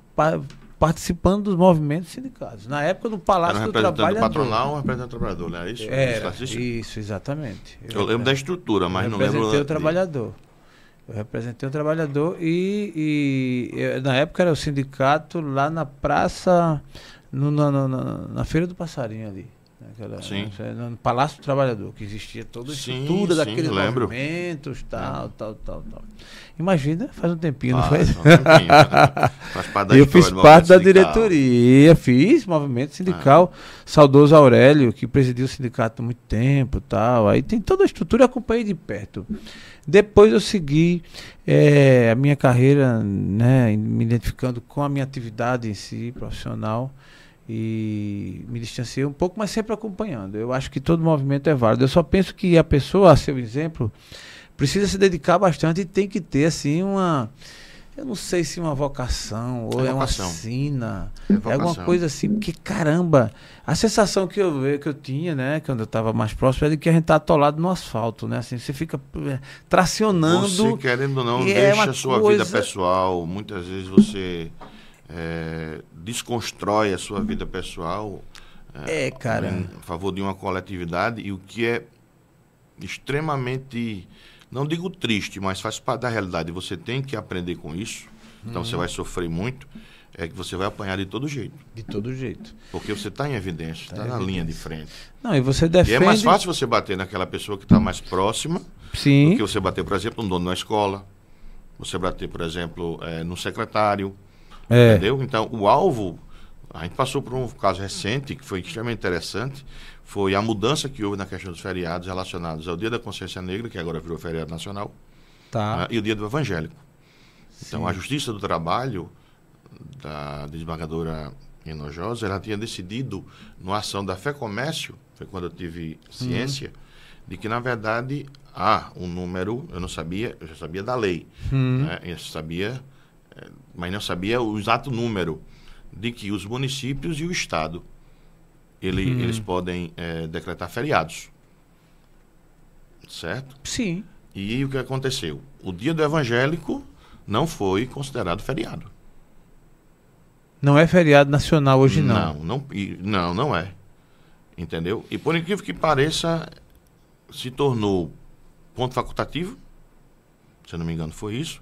participando dos movimentos sindicais. Na época do Palácio do Trabalhador. patronal, um representante do trabalhador, né? Isso, Era, isso, exatamente. Eu, eu lembro da estrutura, mas não lembro... Eu representei o trabalhador. Eu representei o trabalhador e, e eu, na época era o sindicato lá na praça, no, na, na, na, Feira do Passarinho ali. Aquela, sim. Né, no Palácio do Trabalhador, que existia toda a estrutura sim, daqueles sim, movimentos, tal, tal, tal, tal. Imagina, faz um tempinho, ah, não faz? Um tempinho, faz parte da Eu fiz parte da sindical. diretoria, fiz movimento sindical, ah. saudoso Aurélio, que presidiu o sindicato há muito tempo, tal. Aí tem toda a estrutura, acompanhei de perto. Depois eu segui é, a minha carreira, né, me identificando com a minha atividade em si, profissional e me distanciei um pouco, mas sempre acompanhando. Eu acho que todo movimento é válido. Eu só penso que a pessoa, a seu exemplo, precisa se dedicar bastante e tem que ter assim uma eu não sei se uma vocação ou é, é uma sina, é, é alguma coisa assim, porque caramba, a sensação que eu que eu tinha, né, quando eu estava mais próximo, é de que a gente tá atolado no asfalto, né, assim, você fica é, tracionando. Você querendo ou não, é deixa a sua coisa... vida pessoal, muitas vezes você é, desconstrói a sua vida pessoal é, é cara. em favor de uma coletividade e o que é extremamente, não digo triste, mas faz parte da realidade. Você tem que aprender com isso. Então você uhum. vai sofrer muito. É que você vai apanhar de todo jeito. De todo jeito. Porque você está em evidência, está tá na evidência. linha de frente. Não, e você defende... E é mais fácil você bater naquela pessoa que está mais próxima Sim. do que você bater, por exemplo, no dono da escola. Você bater, por exemplo, é, no secretário. É. Entendeu? Então, o alvo, a gente passou por um caso recente que foi extremamente interessante, foi a mudança que houve na questão dos feriados relacionados ao Dia da Consciência Negra, que agora virou feriado nacional, tá. uh, e o Dia do Evangélico. Sim. Então, a Justiça do Trabalho da desembargadora Enojosa, ela tinha decidido, numa ação da Fé Comércio, foi quando eu tive ciência, uhum. de que, na verdade, há um número, eu não sabia, eu já sabia da lei, uhum. né, eu sabia mas não sabia o exato número de que os municípios e o Estado ele, uhum. eles podem é, decretar feriados. Certo? Sim. E o que aconteceu? O dia do evangélico não foi considerado feriado. Não é feriado nacional hoje, não. Não, não, não, não é. Entendeu? E por incrível que pareça, se tornou ponto facultativo. Se eu não me engano, foi isso.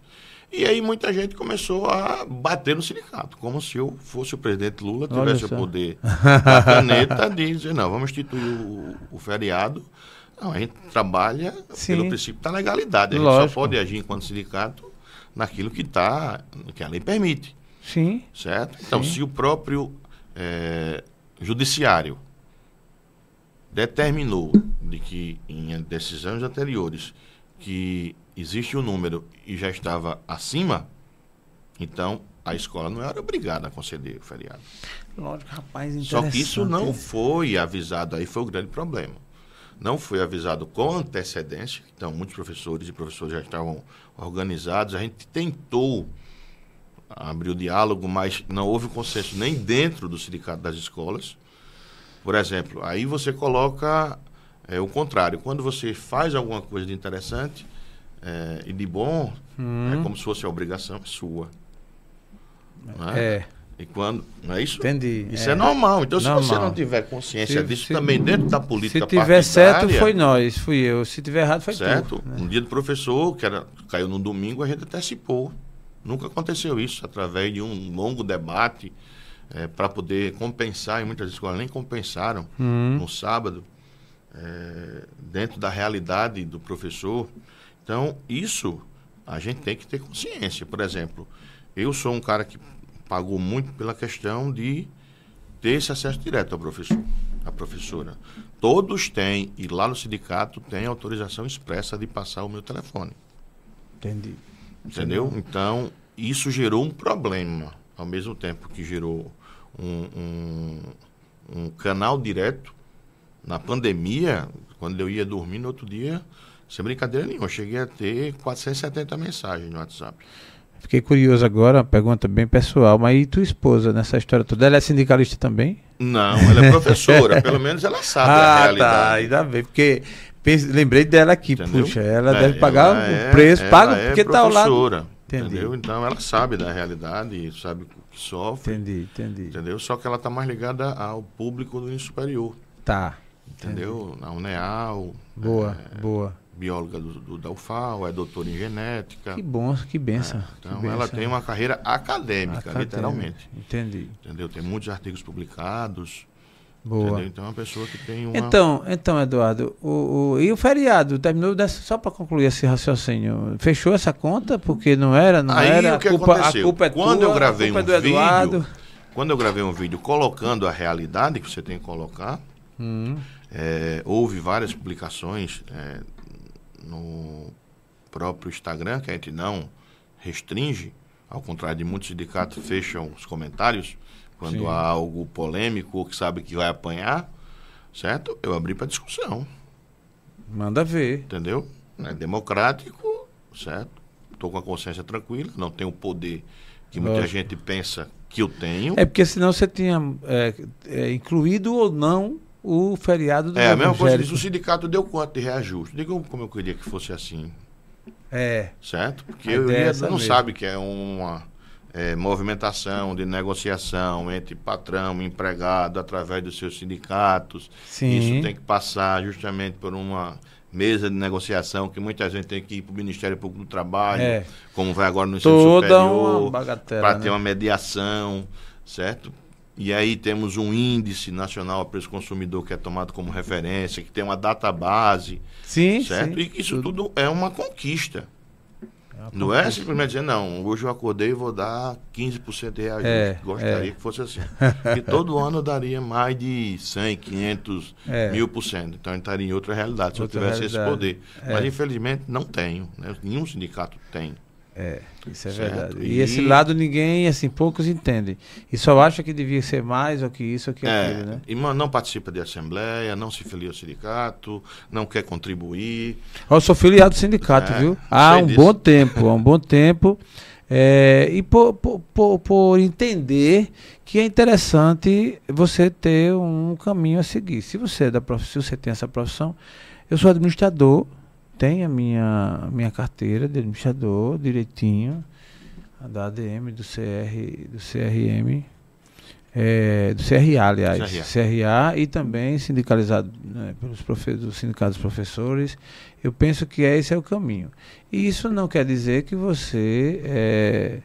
E aí muita gente começou a bater no sindicato, como se eu fosse o presidente Lula, tivesse o poder da caneta de dizer, não, vamos instituir o, o feriado. Não, a gente trabalha Sim. pelo princípio da legalidade. A gente Lógico. só pode agir enquanto sindicato naquilo que, tá, que a lei permite. Sim. Certo? Então, Sim. se o próprio é, judiciário determinou de que em decisões anteriores que existe um número e já estava acima, então a escola não era obrigada a conceder o feriado. Lógico, rapaz, Só que isso não foi avisado, aí foi o grande problema. Não foi avisado com antecedência, então muitos professores e professores já estavam organizados. A gente tentou abrir o diálogo, mas não houve consenso nem dentro do sindicato das escolas. Por exemplo, aí você coloca é, o contrário. Quando você faz alguma coisa de interessante, é, e de bom, hum. é como se fosse a obrigação sua. É? é. E quando. Não é isso? Entendi. Isso é, é normal. Então, normal. se você não tiver consciência se, disso, se, também dentro da política. Se tiver certo, foi nós, fui eu. Se tiver errado, foi certo. tu. Né? Um dia do professor, que era, caiu no domingo, a gente antecipou. Nunca aconteceu isso, através de um longo debate é, para poder compensar, e muitas escolas nem compensaram hum. no sábado, é, dentro da realidade do professor. Então, isso a gente tem que ter consciência. Por exemplo, eu sou um cara que pagou muito pela questão de ter esse acesso direto ao professor, à professora. Todos têm, e lá no sindicato tem autorização expressa de passar o meu telefone. Entendi. Entendeu? Então, isso gerou um problema, ao mesmo tempo que gerou um, um, um canal direto. Na pandemia, quando eu ia dormir no outro dia, sem brincadeira nenhuma, eu cheguei a ter 470 mensagens no WhatsApp. Fiquei curioso agora, uma pergunta bem pessoal, mas e tua esposa nessa história toda? Ela é sindicalista também? Não, ela é professora, pelo menos ela sabe ah, a tá, realidade. Tá, ainda bem, porque lembrei dela aqui, Entendeu? puxa, ela é, deve pagar o é, preço, paga é porque está ao lado. Entendeu? Então ela sabe da realidade, sabe o que sofre. Entendi, entendi. Entendeu? Só que ela está mais ligada ao público do superior. Tá. Entendeu? Entendi. Na UNEAL. Boa, é, boa bióloga do, do, da UFAL, é doutora em genética. Que bom, que benção. É, então que ela tem uma carreira acadêmica, literalmente. Entendi. Entendeu? Tem muitos artigos publicados. Boa. Entendeu? Então é uma pessoa que tem uma. Então, então Eduardo, o, o e o feriado terminou dessa, só para concluir esse raciocínio. Fechou essa conta porque não era, não Aí, era. O que a culpa, aconteceu? a culpa é quando tua, eu gravei culpa um é do Eduardo. vídeo, quando eu gravei um vídeo colocando a realidade que você tem que colocar, hum. é, houve várias publicações é, no próprio Instagram que a gente não restringe, ao contrário de muitos sindicatos fecham os comentários quando Sim. há algo polêmico ou que sabe que vai apanhar, certo? Eu abri para discussão. Manda ver. Entendeu? É democrático, certo? Estou com a consciência tranquila, não tenho o poder que muita Lógico. gente pensa que eu tenho. É porque senão você tinha é, é, incluído ou não o feriado do É, a mesma coisa diz, o sindicato deu quanto de reajuste? Diga como eu queria que fosse assim. É. Certo? Porque eu ia, não mesmo. sabe que é uma é, movimentação de negociação entre patrão e empregado através dos seus sindicatos. Sim. Isso tem que passar justamente por uma mesa de negociação que muita gente tem que ir para o Ministério Público do Trabalho, é. como vai agora no ensino Toda superior, para né? ter uma mediação, certo? E aí temos um índice nacional a preço consumidor que é tomado como referência, que tem uma database, sim, certo? Sim, e isso tudo. é uma conquista. É uma não é simplesmente dizer, não, hoje eu acordei e vou dar 15% de reajuste. É, Gostaria é. que fosse assim. e todo ano eu daria mais de 100, 500, é. mil por cento. Então eu estaria em outra realidade se outra eu tivesse realidade. esse poder. É. Mas infelizmente não tenho. Né? Nenhum sindicato tem. É, isso é Certo. verdade. E, E- esse lado ninguém, assim, poucos entendem. E só acha que devia ser mais ou que isso ou que É, aquilo, né? e não participa de assembleia, não se filia ao sindicato, não quer contribuir. Eu sou filiado do sindicato, É, viu? Há um disso. bom tempo, há um bom tempo. É, e por, por, por, por entender que é interessante você ter um caminho a seguir. Se você, é da prof... Se você tem essa profissão, eu sou administrador, tenho a minha, minha carteira de administrador direitinho, a da ADM, do CR, do CRM, é, do CRA, aliás, CRA. CRA e também sindicalizado né, pelos profe dos sindicatos professores. Eu penso que esse é o caminho. E isso não quer dizer que você é,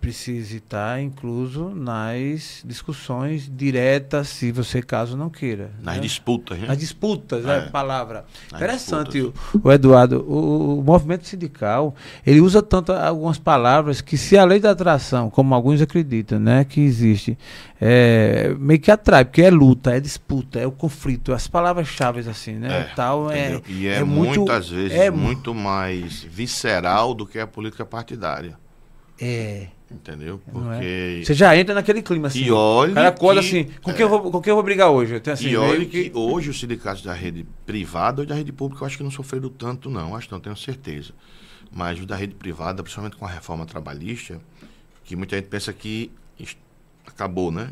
precise estar incluso nas discussões diretas, se você caso não queira. Nas né? disputas, né? Nas disputas, é É. a palavra. Nas Interessante, o, o Eduardo, o, o movimento sindical, ele usa tanto algumas palavras que se a lei da atração, como alguns acreditam, né, que existe, é, meio que atrai, porque é luta, é disputa, é o conflito, as palavras-chave assim, né, É, tal, é? E é, é muito- muitas vezes é- muito mais visceral do que a política partidária. é, Entendeu? É? Porque. você já entra naquele clima assim. E olhe o cara acorda que- assim, com, é. quem eu vou, com quem eu vou brigar hoje? Eu tenho assim, e olha meio que hoje os sindicatos da rede privada ou da rede pública eu acho que não sofreram tanto, não. Acho que não tenho certeza. Mas os da rede privada, principalmente com a reforma trabalhista, que muita gente pensa que acabou, né?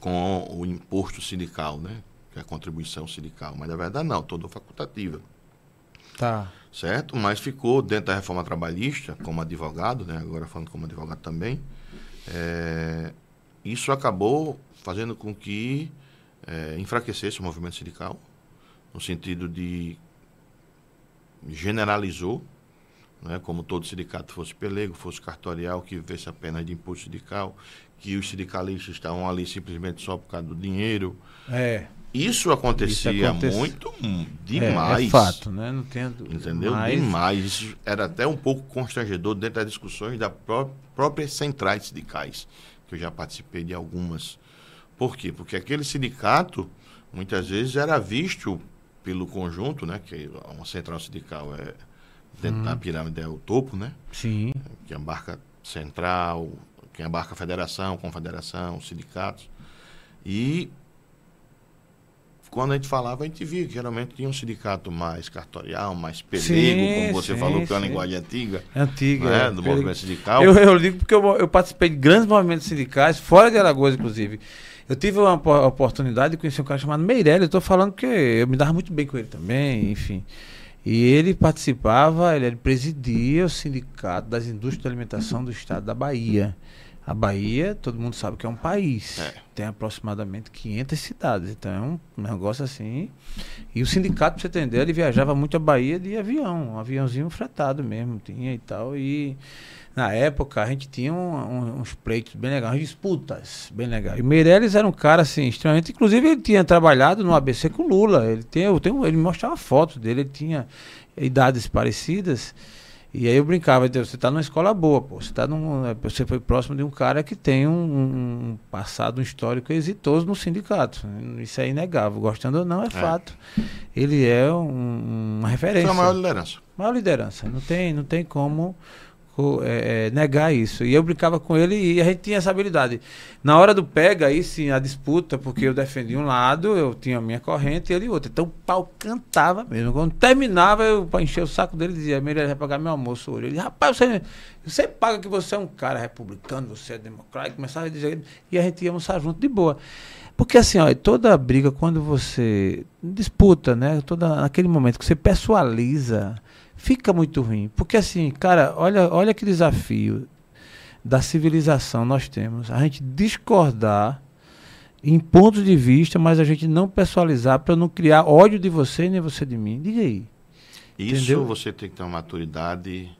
Com o imposto sindical, né? Que é a contribuição sindical. Mas na verdade não, toda facultativa. Tá. Certo? Mas ficou dentro da reforma trabalhista, como advogado, né? agora falando como advogado também, é, isso acabou fazendo com que é, enfraquecesse o movimento sindical, no sentido de generalizou, né? como todo sindicato fosse pelego, fosse cartorial, que vivesse apenas de imposto sindical, que os sindicalistas estavam ali simplesmente só por causa do dinheiro. É. Isso acontecia Isso acontece- muito hum, é, demais. É, fato, né? Não dúvida. Entendeu? Mas- Demais. Isso era até um pouco constrangedor dentro das discussões das pró próprias centrais sindicais, que eu já participei de algumas. Por quê? Porque aquele sindicato, muitas vezes, era visto pelo conjunto, né? Que uma central sindical é dentro da pirâmide é o topo, né? Sim. Que abarca central, que abarca a federação, confederação, sindicatos. E quando a gente falava, a gente via que geralmente tinha um sindicato mais cartorial, mais pelego, Sim, como você sim, falou, que é uma sim. linguagem antiga, antiga. né, é. do movimento sindical. Eu, eu digo porque eu, eu participei de grandes movimentos sindicais, fora de Alagoas, inclusive. Eu tive uma po- oportunidade de conhecer um cara chamado Meirelles. Eu estou falando que eu me dava muito bem com ele também, enfim. E ele participava, ele presidia o sindicato das indústrias de alimentação do estado da Bahia. A Bahia, todo mundo sabe que é um país. É. Tem aproximadamente 500 cidades. Então é um negócio assim. E o sindicato, pra você entender, ele viajava muito a Bahia de avião. Um aviãozinho fretado mesmo, tinha e tal. E na época, a gente tinha um, um, uns pleitos bem legais, disputas bem legais. E Meirelles era um cara, assim, extremamente. Inclusive, ele tinha trabalhado no ABC com Lula. Ele, tem, eu tenho, ele mostrava fotos dele, ele tinha idades parecidas. E aí eu brincava, você está numa escola boa, pô. Você, tá num, é, você foi próximo de um cara que tem um, um passado um histórico exitoso no sindicato. Isso é inegável. Gostando ou não, é, é. fato. Ele é um, uma referência. Foi a maior liderança. Maior liderança. Não tem, não tem como é, é, negar isso. E eu brincava com ele e a gente tinha essa habilidade. Na hora do pega, aí sim, a disputa, porque eu defendia um lado, eu tinha a minha corrente e ele outro. Então o pau cantava mesmo. Quando terminava, eu para encher o saco dele dizia, ele vai pagar meu almoço hoje. Ele, rapaz, você, você paga que você é um cara republicano, você é democrático, começava a dizer, e a gente ia almoçar junto de boa. Porque assim, ó, toda briga, quando você disputa, né? Toda, naquele momento que você pessoaliza fica muito ruim. Porque assim, cara, olha, olha que desafio da civilização nós temos. A gente discordar em pontos de vista, mas a gente não pessoalizar para não criar ódio de você nem você de mim. Diga aí. Isso Entendeu? você tem que ter uma maturidade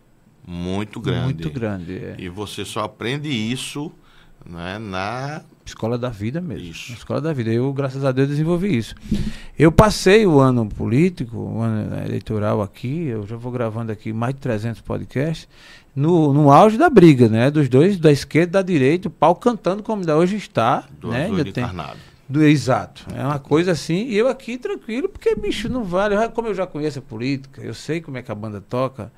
muito grande. Muito grande. É. E você só aprende isso né, na escola da vida mesmo. Isso. escola da vida. Eu, graças a Deus, desenvolvi isso. Eu passei o ano político, o ano eleitoral aqui, eu já vou gravando aqui mais de 300 podcasts, no, no auge da briga, né? Dos dois, da esquerda e da direita, o pau cantando como ainda hoje está. Do né? Ainda tem, do, exato. É uma coisa assim, e eu aqui tranquilo, porque, bicho, não vale. Como eu já conheço a política, eu sei como é que a banda toca.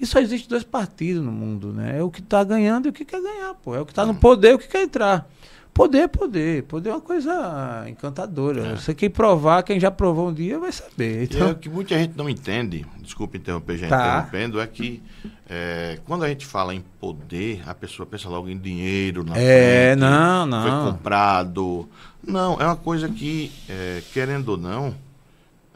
E só existe dois partidos no mundo, né? É o que está ganhando e o que quer ganhar, pô. É o que está no poder e o que quer entrar. Poder é poder. Poder é uma coisa encantadora. É. Você quem provar, quem já provou um dia vai saber. Então... E é o que muita gente não entende, desculpe interromper, já tá. interrompendo, é que é, quando a gente fala em poder, a pessoa pensa logo em dinheiro, na É, frente, não, não. Foi comprado. Não, é uma coisa que, é, querendo ou não,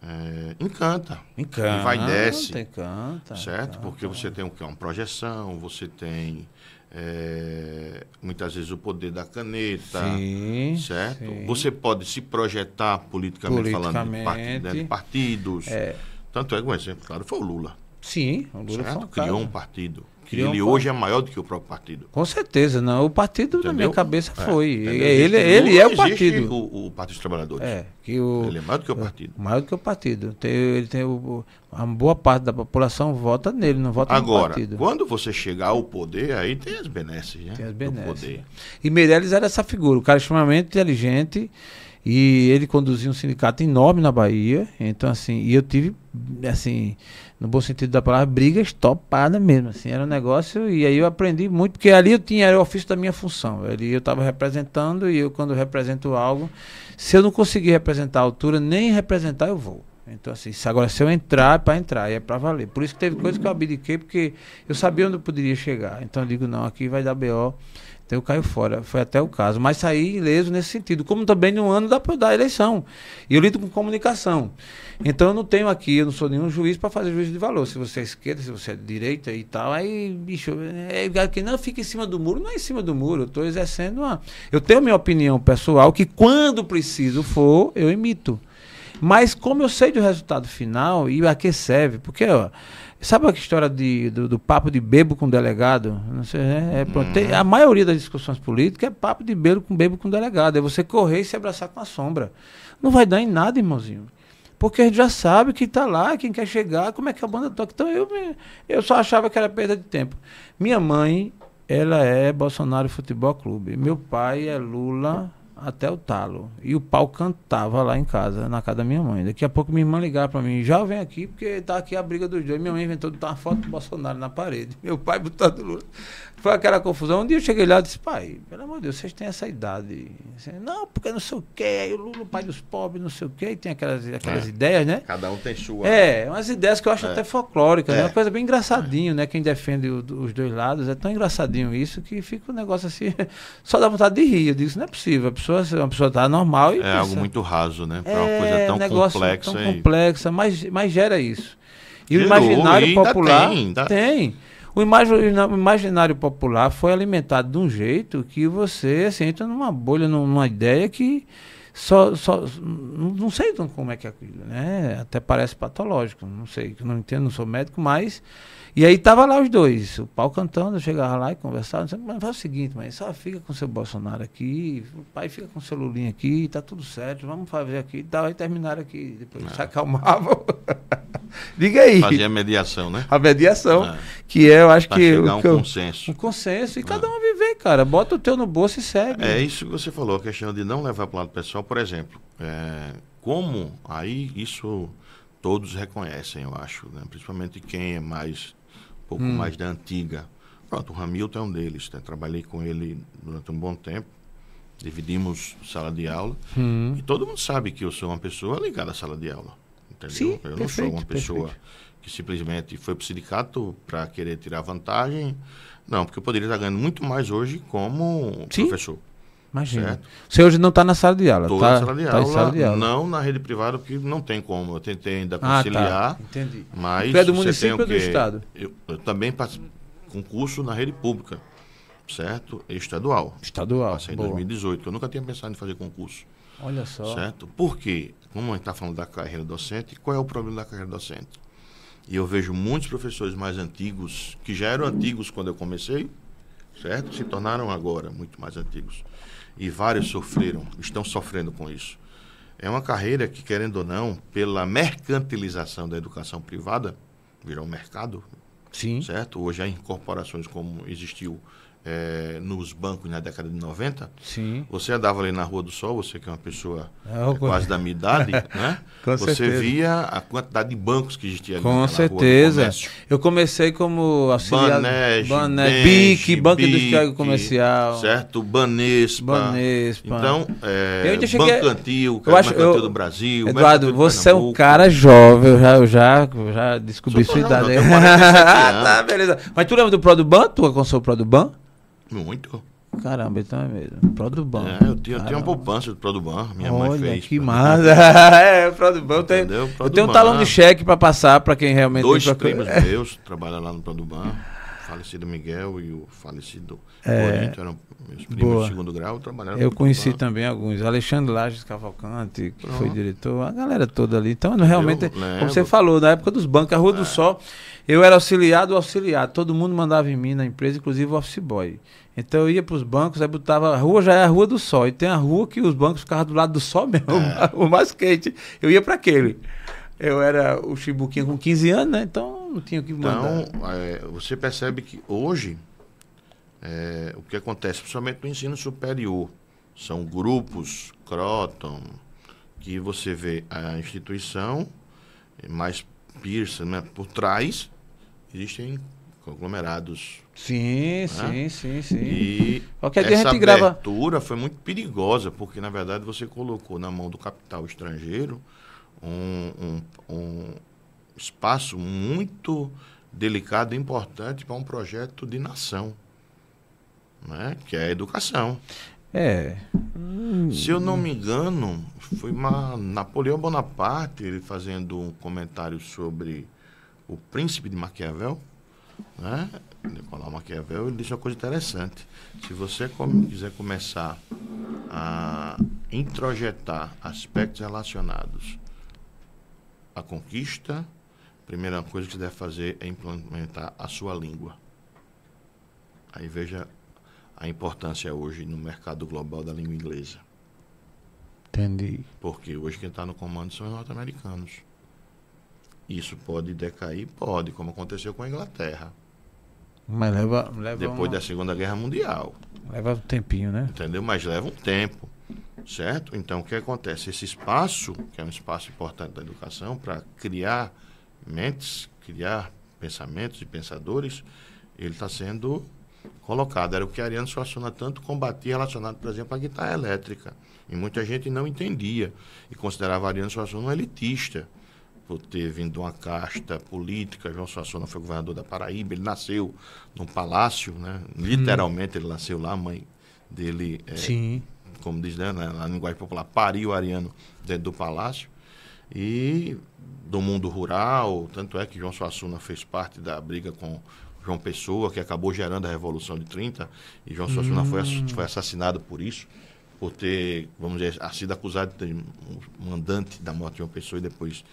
é, encanta. Encanta. Vai e desce. Encanta. Certo? Encanta. Porque você tem o que? Uma projeção, você tem é, muitas vezes o poder da caneta, sim, certo? Sim. Você pode se projetar politicamente, politicamente falando de, de partidos. É. Tanto é que um exemplo, claro, foi o Lula. Sim, o Lula certo? Criou um partido. Criou ele um hoje é maior do que o próprio partido. Com certeza, não. O partido Entendeu? na minha cabeça é, foi. Ele, ele é o partido. O, o Partido dos Trabalhadores. É, que o, ele é maior do que o partido. Maior do que o partido. Tem, ele tem o, a boa parte da população vota nele, não vota Agora, no partido. quando você chegar ao poder, aí tem as benesses, né? Tem as benesses. E Meirelles era essa figura, o cara extremamente inteligente e ele conduzia um sindicato enorme na Bahia. Então, assim, e eu tive, assim, no bom sentido da palavra, brigas topadas mesmo. Assim, era um negócio, e aí eu aprendi muito, porque ali eu tinha, era o ofício da minha função. Ali eu estava representando, e eu, quando represento algo, se eu não conseguir representar a altura, nem representar, eu vou. Então, assim, agora se eu entrar, é para entrar, é para valer. Por isso que teve coisa que eu abdiquei, porque eu sabia onde eu poderia chegar. Então eu digo, não, aqui vai dar BO. Então eu caio fora. Foi até o caso. Mas saí ileso nesse sentido. Como também no ano da, da eleição. E eu lido com comunicação. Então eu não tenho aqui, eu não sou nenhum juiz para fazer juízo de valor. Se você é esquerda, se você é direita e tal, aí, bicho, é, é que não fica em cima do muro, não é em cima do muro. Eu estou exercendo uma. Eu tenho minha opinião pessoal que quando preciso for, eu emito. Mas como eu sei do resultado final, e a que serve? Porque, ó. Sabe a história de, do, do, papo de bebo com delegado? Não sei, é, é, uhum. tem, a maioria das discussões políticas é papo de bebo com bebo com delegado. É você correr e se abraçar com a sombra. Não vai dar em nada, irmãozinho. Porque a gente já sabe quem está lá, quem quer chegar, como é que a banda toca. Então eu, eu só achava que era perda de tempo. Minha mãe, ela é Bolsonaro Futebol Clube. Meu pai é Lula até o talo. E o pau cantava lá em casa, na casa da minha mãe. Daqui a pouco minha irmã ligava para mim, já vem aqui, porque tá aqui a briga dos dois. Minha mãe inventou botar uma foto do Bolsonaro na parede. Meu pai botando Lula. Foi aquela confusão. Um dia eu cheguei lá e disse, pai, pelo amor de Deus, vocês têm essa idade. Disse, não, porque não sei o quê, aí o Lula, o pai dos pobres, não sei o quê, e tem aquelas, aquelas é. ideias, né? Cada um tem sua. É, umas ideias que eu acho é. até folclóricas, é. né? Uma coisa bem engraçadinho, né? Quem defende o, os dois lados, é tão engraçadinho isso que fica um negócio assim, só dá vontade de rir. Eu digo, isso não é possível. A pessoa, uma pessoa tá normal e. É pensa, algo muito raso, né? Pra é uma coisa tão um complexa. Tão e... complexa, mas, mas gera isso. E Gerou, o imaginário popular tem, tá... tem. O imaginário popular foi alimentado de um jeito que você assim, entra numa bolha, numa ideia que só, só não sei como é que é aquilo, né? Até parece patológico, não sei, não entendo, não sou médico, mas E aí tava lá os dois, o pau cantando, eu chegava lá e conversava, disse, mas faz o seguinte, mas só fica com o seu Bolsonaro aqui, o pai fica com o seu Lulinha aqui, tá tudo certo, vamos fazer aqui e tal, aí terminaram aqui, depois é. se acalmavam. Diga aí. Fazer a mediação, né? A mediação, é. que é, eu acho pra que... chegar um que consenso. Um consenso, e é. cada um viver, cara, bota o teu no bolso e segue. É isso que você falou, a questão de não levar para o lado pessoal, por exemplo, é, como aí isso todos reconhecem, eu acho, né? principalmente quem é mais pouco hum. mais da antiga. Pronto, o Hamilton é um deles. Né? Trabalhei com ele durante um bom tempo. Dividimos sala de aula. Hum. E todo mundo sabe que eu sou uma pessoa ligada à sala de aula. Entendeu? Sim, eu perfeito, não sou uma pessoa perfeito. que simplesmente foi para o sindicato para querer tirar vantagem. Não, porque eu poderia estar ganhando muito mais hoje como Sim. professor. Imagina. Certo? Você hoje não está na sala de aula. Estou tá, na sala de, tá aula, sala de aula. Não na rede privada, porque não tem como. Eu tentei ainda conciliar. Ah, tá. Entendi. Mas tu é do município ou do estado? Eu, eu também passei concurso na rede pública, certo? Estadual. Estadual. Passei em Boa. 2018. Eu nunca tinha pensado em fazer concurso. Olha só. Certo? Por quê? Como a gente está falando da carreira docente, qual é o problema da carreira docente? E eu vejo muitos professores mais antigos, que já eram antigos quando eu comecei, certo? Se tornaram agora muito mais antigos e vários sofreram, estão sofrendo com isso. É uma carreira que, querendo ou não, pela mercantilização da educação privada, virou um mercado. Sim. Certo? Hoje há incorporações como existiu é, nos bancos na década de 90. Sim. Você andava ali na Rua do Sol, você que é uma pessoa É, quase da minha idade, né? Você certeza. via a quantidade de bancos que existia ali Com certeza. Eu comecei como auxiliar. Banege, Bané, Benche, BIC, Banco Bic, Industrial Comercial. Certo? Banespa. Banespa. Então, é, Eu ainda cheguei- Bancantil, eu acho- Mercantil eu- do Brasil. Eduardo, você é um cara jovem, eu já, eu já, eu já descobri Sou sua idade. eu tenho 47 ah, tá, beleza. Mas tu lembra do Produban? Tu alcançou o Produban? Muito. Caramba, então é mesmo. Produban. É, eu tinha, eu tinha uma poupança do Produban, minha mãe Olha, fez. que pra- massa. é, Produban. Eu tenho, Entendeu? eu tenho um Produban. talão de cheque pra passar pra quem realmente Dois procura- primos meus trabalham lá no Produban. O falecido Miguel e o falecido É. Corinto eram meus primos Boa. de segundo grau, trabalharam Eu conheci Produban. também alguns. Alexandre Lages Cavalcante, que foi Pronto. diretor, a galera toda ali. Então, realmente, como lembro. você falou, na época dos bancos, a Rua do Sol, eu era auxiliar do auxiliar. Todo mundo mandava em mim na empresa, inclusive o office boy. Então eu ia para os bancos, aí botava. A rua já é a Rua do Sol. E tem a rua que os bancos ficavam do lado do sol mesmo, o mais quente. Eu ia para aquele. Eu era o Chibuquinho com 15 anos, né? Então não tinha o que mandar. Então, é, você percebe que hoje, é, o que acontece, principalmente no ensino superior, são grupos, Croton, que você vê a instituição, mais Pearson, né, por trás, existem conglomerados. Sim, sim, sim, sim. E Qualquer dia a essa gente grava. abertura foi muito perigosa, porque na verdade você colocou na mão do capital estrangeiro um, um, um espaço muito delicado e importante para um projeto de nação, né? que é a educação. É. Se eu não me engano, foi uma Napoleão Bonaparte ele fazendo um comentário sobre o príncipe de Maquiavel, né? Nicolau Maquiavel, ele disse uma coisa interessante. Se você come- quiser começar a introjetar aspectos relacionados à conquista, a primeira coisa que você deve fazer é implementar a sua língua. Aí veja a importância hoje no mercado global da língua inglesa. Entendi. Porque hoje quem está no comando são os norte-americanos. Isso pode decair? Pode, como aconteceu com a Inglaterra, Mas leva, leva, depois uma- da Segunda Guerra Mundial. leva um tempinho, né? Entendeu? Mas leva um tempo, certo? Então, o que acontece? Esse espaço, que é um espaço importante da educação, para criar mentes, criar pensamentos e pensadores, ele está sendo colocado. Era o que Ariano Suassuna tanto combatia relacionado, por exemplo, à guitarra elétrica. E muita gente não entendia e considerava a Ariano Suassuna um elitista por ter vindo de uma casta política. João Suassuna foi governador da Paraíba, ele nasceu num palácio, né? literalmente ele nasceu lá, a mãe dele, é, Sim. como diz né, na, linguagem popular, pariu o Ariano dentro do palácio. E do mundo rural, tanto é que João Suassuna fez parte da briga com João Pessoa, que acabou gerando a Revolução de 30, e João Suassuna foi, ass- foi assassinado por isso, por ter, vamos dizer, sido acusado de ter um mandante da morte de João Pessoa e depois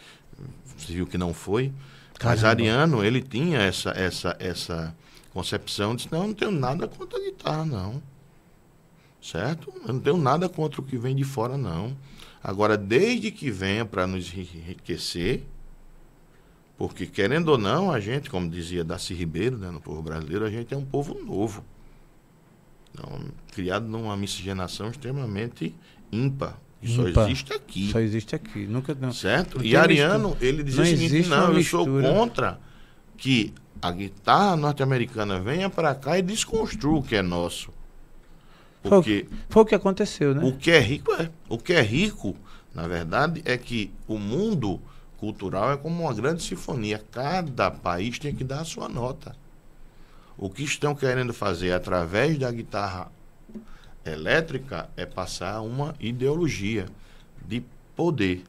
se viu que não foi. Caramba. Mas Ariano, ele tinha essa, essa, essa concepção de não, não tenho nada contra a guitarra, não. Certo? Eu não tenho nada contra o que vem de fora, não. Agora, desde que venha para nos enriquecer, porque querendo ou não, a gente, como dizia Darcy Ribeiro, né, no povo brasileiro, a gente é um povo novo. Então, criado numa miscigenação extremamente ímpar. Só existe aqui. Só existe aqui. Nunca não. Certo? Não e Ariano, ele dizia o seguinte: não, eu sou contra que a guitarra norte-americana venha para cá e desconstrua o que é nosso. Porque foi, foi, o que aconteceu, né? O que é rico é. O que é rico, na verdade, é que o mundo cultural é como uma grande sinfonia. Cada país tem que dar a sua nota. O que estão querendo fazer através da guitarra elétrica é passar uma ideologia de poder.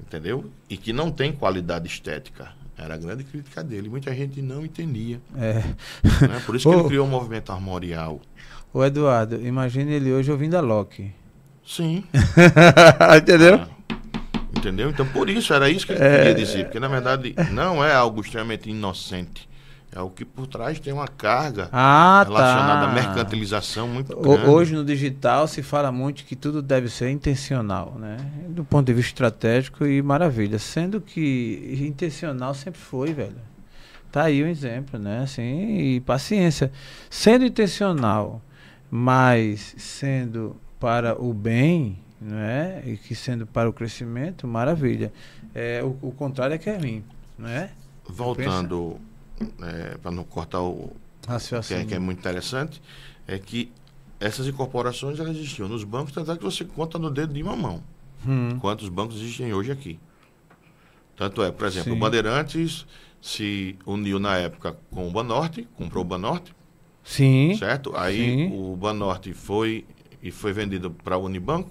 Entendeu? E que não tem qualidade estética. Era a grande crítica dele. Muita gente não entendia. É. Né? Por isso que Ô, ele criou o movimento armorial. O Eduardo, imagine ele hoje ouvindo a Loki. Sim. Entendeu? Ah, entendeu? Então, por isso, era isso que ele é... queria dizer. Porque, na verdade, não é algo extremamente inocente. É o que por trás tem uma carga ah, relacionada tá. à mercantilização muito grande. Hoje no digital se fala muito que tudo deve ser intencional, né? Do ponto de vista estratégico e maravilha. Sendo que intencional sempre foi, velho. Tá aí um exemplo, né? Assim, e paciência. Sendo intencional, mas sendo para o bem, né? E que sendo para o crescimento, maravilha. É, o, o contrário é que é ruim, não é? Voltando é, para não cortar o que é, que é, muito interessante, é que essas incorporações elas existiam nos bancos, tanto é que você conta no dedo de uma mão. Hum. Quantos bancos existem hoje aqui? Tanto é, por exemplo, Sim. o Bandeirantes se uniu na época com o Banorte, comprou o Banorte. Sim. Certo? Aí Sim. o Banorte foi e foi vendido para o Unibanco.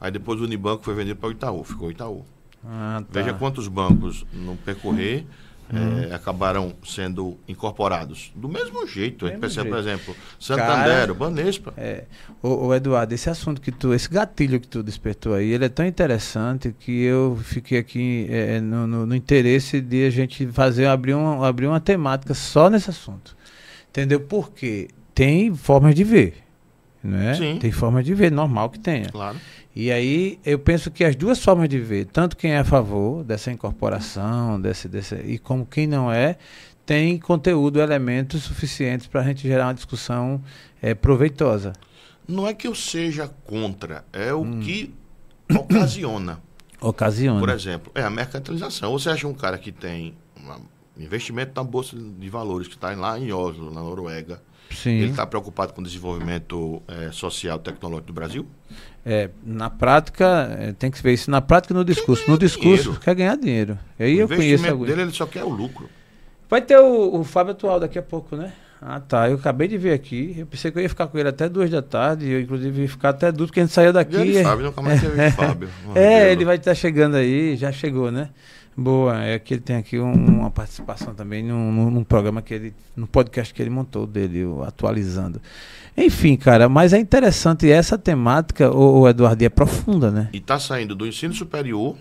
Aí depois o Unibanco foi vendido para o Itaú, ficou o Itaú. Ah, tá. Veja quantos bancos no percorrer Hum. É, acabaram sendo incorporados. Do mesmo jeito, a gente percebe, jeito. por exemplo, Santander, Banespa. É, o, o, Eduardo, esse assunto que tu, esse gatilho que tu despertou aí, ele é tão interessante que eu fiquei aqui é, é no, no, no, interesse de a gente fazer, abrir, um, abrir uma temática só nesse assunto. Entendeu? Porque tem formas de ver. Né? Sim. Tem formas de ver, normal que tenha. Claro. E aí eu penso que as duas formas de ver, tanto quem é a favor dessa incorporação, desse, desse, e como quem não é, tem conteúdo, elementos suficientes para a gente gerar uma discussão é, proveitosa. Não é que eu seja contra, é o hum. que ocasiona. Ocasiona. Por exemplo, é a mercantilização. Você acha um cara que tem um investimento na Bolsa de Valores, que está lá em Oslo, na Noruega, Sim. ele está preocupado com o desenvolvimento é, social e tecnológico do Brasil? É, na prática, é, tem que ver isso na prática e no discurso. No discurso, dinheiro. quer ganhar dinheiro. Aí o eu conheço dele, ele só quer o lucro. Vai ter o, o Fábio Atual daqui a pouco, né? Ah, tá. Eu acabei de ver aqui. Eu pensei que eu ia ficar com ele até duas da tarde. Eu, inclusive, ia ficar até duro, porque a gente saiu daqui. Ele é... Fábio, nunca mais teve Fábio. É, ele vai estar chegando aí. Já chegou, né? Boa. É que ele tem aqui um, uma participação também num, num, num, programa que ele. no podcast que ele montou dele, o Atualizando. Enfim, cara, mas é interessante essa temática, o, o Eduardo, é profunda, né? E está saindo do ensino superior,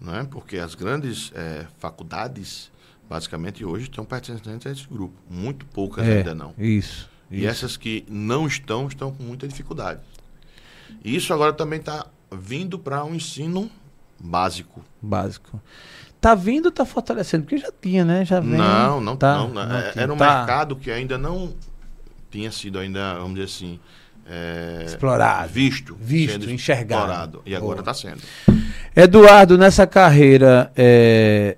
né? porque as grandes é, faculdades, basicamente hoje, estão pertencentes a esse grupo. Muito poucas é, ainda não. Isso. E isso. essas que não estão, estão com muita dificuldade. E isso agora também está vindo para um ensino básico. Básico. Tá vindo, tá fortalecendo, porque já tinha, né? Já vem, não, não, tá, não, não é, Era um tá. mercado que ainda não tinha sido ainda, vamos dizer assim, é, explorado, visto, visto, enxergado. Explorado, e agora está sendo. Eduardo, nessa carreira, é,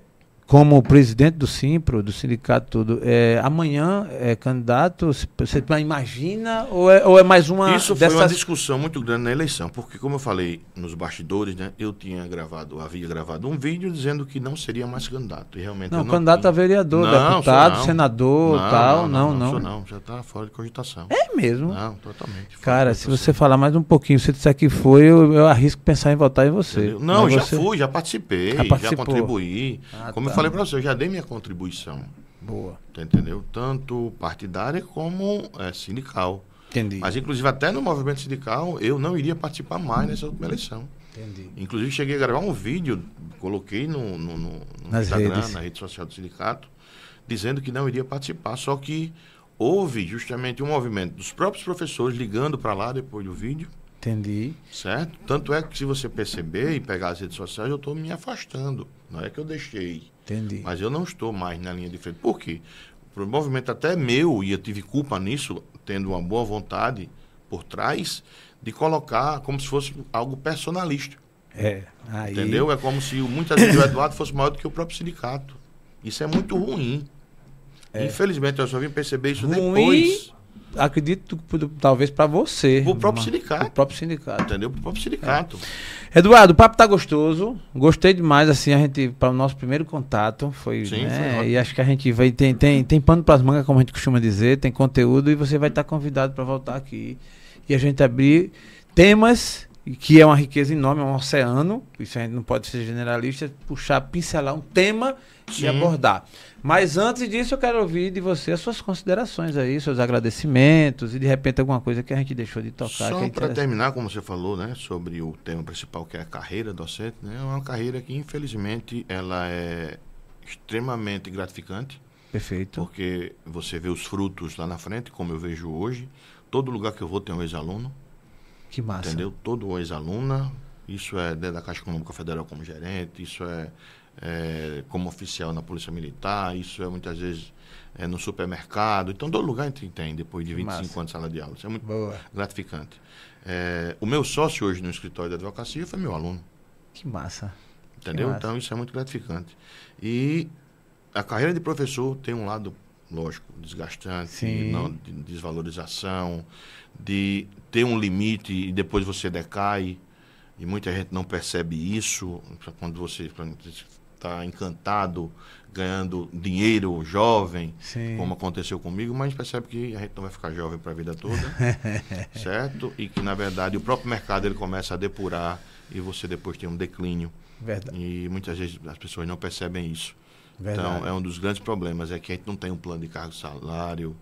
como presidente do Simpro, do sindicato tudo, é, amanhã é candidato, você imagina, ou é, ou é mais uma Isso dessas... foi uma discussão muito grande na eleição, porque como eu falei nos bastidores, né, eu tinha gravado, havia gravado um vídeo dizendo que não seria mais candidato, e realmente Não, não candidato tinha. a vereador, não, deputado, não. senador, não, tal, não, não. Não, não, já está fora de cogitação. É mesmo? Não, totalmente. Cara, se você falar mais um pouquinho, se disser que foi, eu, eu arrisco pensar em votar em você. Entendeu? Não, já você... fui, já participei, já, já contribuí. Ah, como tá. eu falei para você, eu já dei minha contribuição. Boa. Tá entendeu? Tanto partidária como é, sindical. Entendi. Mas, inclusive, até no movimento sindical, eu não iria participar mais nessa última eleição. Entendi. Inclusive cheguei a gravar um vídeo, coloquei no, no, no, no Instagram, redes. na rede social do sindicato, dizendo que não iria participar. Só que houve justamente um movimento dos próprios professores ligando para lá depois do vídeo. Entendi. Certo? Tanto é que se você perceber e pegar as redes sociais, eu estou me afastando. Não é que eu deixei. Entendi. Mas eu não estou mais na linha de frente. Por quê? O movimento até meu, e eu tive culpa nisso, tendo uma boa vontade por trás, de colocar como se fosse algo personalista. É. Aí... Entendeu? É como se muitas vezes o Eduardo fosse maior do que o próprio sindicato. Isso é muito ruim. É. Infelizmente, eu só vim perceber isso ruim, depois. Acredito, talvez para você. O próprio sindicato. O próprio sindicato. Entendeu? O próprio sindicato. É. Eduardo, o papo tá gostoso. Gostei demais, assim, a gente, para o nosso primeiro contato. Foi, Sim, né? Foi e acho que a gente vai. Tem, tem, tem pano para as mangas, como a gente costuma dizer, tem conteúdo e você vai estar convidado para voltar aqui e a gente abrir temas que é uma riqueza enorme, é um oceano, isso a gente não pode ser generalista, puxar, pincelar um tema Sim. e abordar. Mas antes disso, eu quero ouvir de você as suas considerações aí, seus agradecimentos e de repente alguma coisa que a gente deixou de tocar. Só é para terminar, como você falou, né, sobre o tema principal que é a carreira docente, né, é uma carreira que infelizmente ela é extremamente gratificante. Perfeito. Porque você vê os frutos lá na frente, como eu vejo hoje. Todo lugar que eu vou tem um ex-aluno. Que massa. Entendeu? Todo ex-aluna. Isso é dentro da Caixa Econômica Federal como gerente, isso é, é, como oficial na Polícia Militar, isso é muitas vezes é, no supermercado. Então, todo lugar a gente tem depois de 25 massa. anos de sala de aula. Isso é muito Boa. gratificante. É, o meu sócio hoje no escritório da advocacia foi meu aluno. Que massa. Entendeu? Que massa. Então, isso é muito gratificante. E a carreira de professor tem um lado lógico, desgastante, não, de desvalorização, de ter um limite e depois você decai. E muita gente não percebe isso quando você está encantado, ganhando dinheiro jovem, Sim. como aconteceu comigo, mas percebe que a gente não vai ficar jovem para a vida toda, certo? E que, na verdade, o próprio mercado ele começa a depurar e você depois tem um declínio. Verdade. E muitas vezes as pessoas não percebem isso. Verdade. Então, é um dos grandes problemas, é que a gente não tem um plano de cargo salário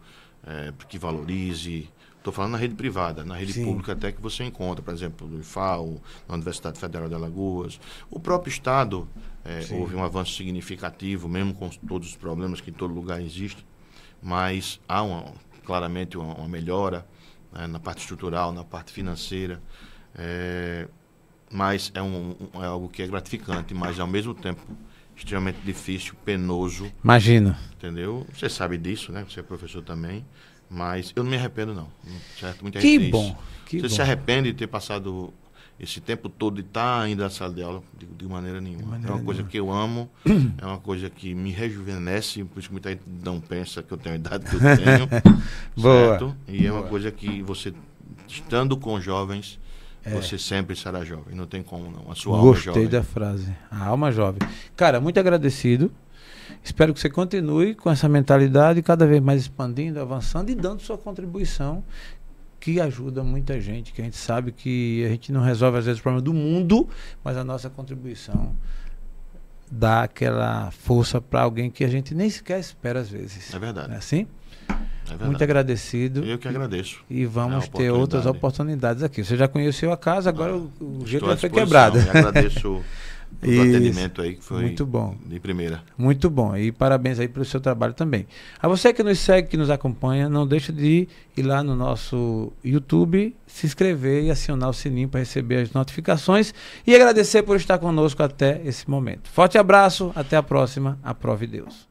é, que valorize. Estou falando na rede privada, na rede Sim. pública até que você encontra, por exemplo, no IFAO, na Universidade Federal de Alagoas. O próprio Estado é, houve um avanço significativo, mesmo com todos os problemas que em todo lugar existem, mas há uma, claramente uma, uma melhora né, na parte estrutural, na parte financeira. É, mas é, um, é algo que é gratificante, mas ao mesmo tempo extremamente difícil, penoso. Imagina. Entendeu? Você sabe disso, né? Você é professor também. Mas eu não me arrependo, não. Certo? Muita que bom. Que Você bom. se arrepende de ter passado esse tempo todo de estar ainda na sala de aula? De, de maneira nenhuma. De maneira é uma coisa nenhuma. que eu amo, é uma coisa que me rejuvenesce, por isso que muita gente não pensa que eu tenho a idade que eu tenho. Certo? E Boa. é uma coisa que você, estando com jovens, é. Você sempre será jovem, não tem como não. A sua Gostei alma jovem. da frase. A alma jovem. Cara, muito agradecido. Espero que você continue com essa mentalidade, cada vez mais expandindo, avançando e dando sua contribuição, que ajuda muita gente, que a gente sabe que a gente não resolve às vezes o problema do mundo, mas a nossa contribuição dá aquela força para alguém que a gente nem sequer espera às vezes. É verdade. Não é assim? É Muito agradecido. Eu que agradeço. E vamos é ter outras oportunidades aqui. Você já conheceu a casa, agora ah, o, jeito foi quebrado. Eu o atendimento aí que foi muito bom. de primeira. Muito bom. E parabéns aí pelo seu trabalho também. A você que nos segue, que nos acompanha, não deixe de ir lá no nosso YouTube, se inscrever e acionar o sininho para receber as notificações e agradecer por estar conosco até esse momento. Forte abraço, até a próxima. Aprove Deus.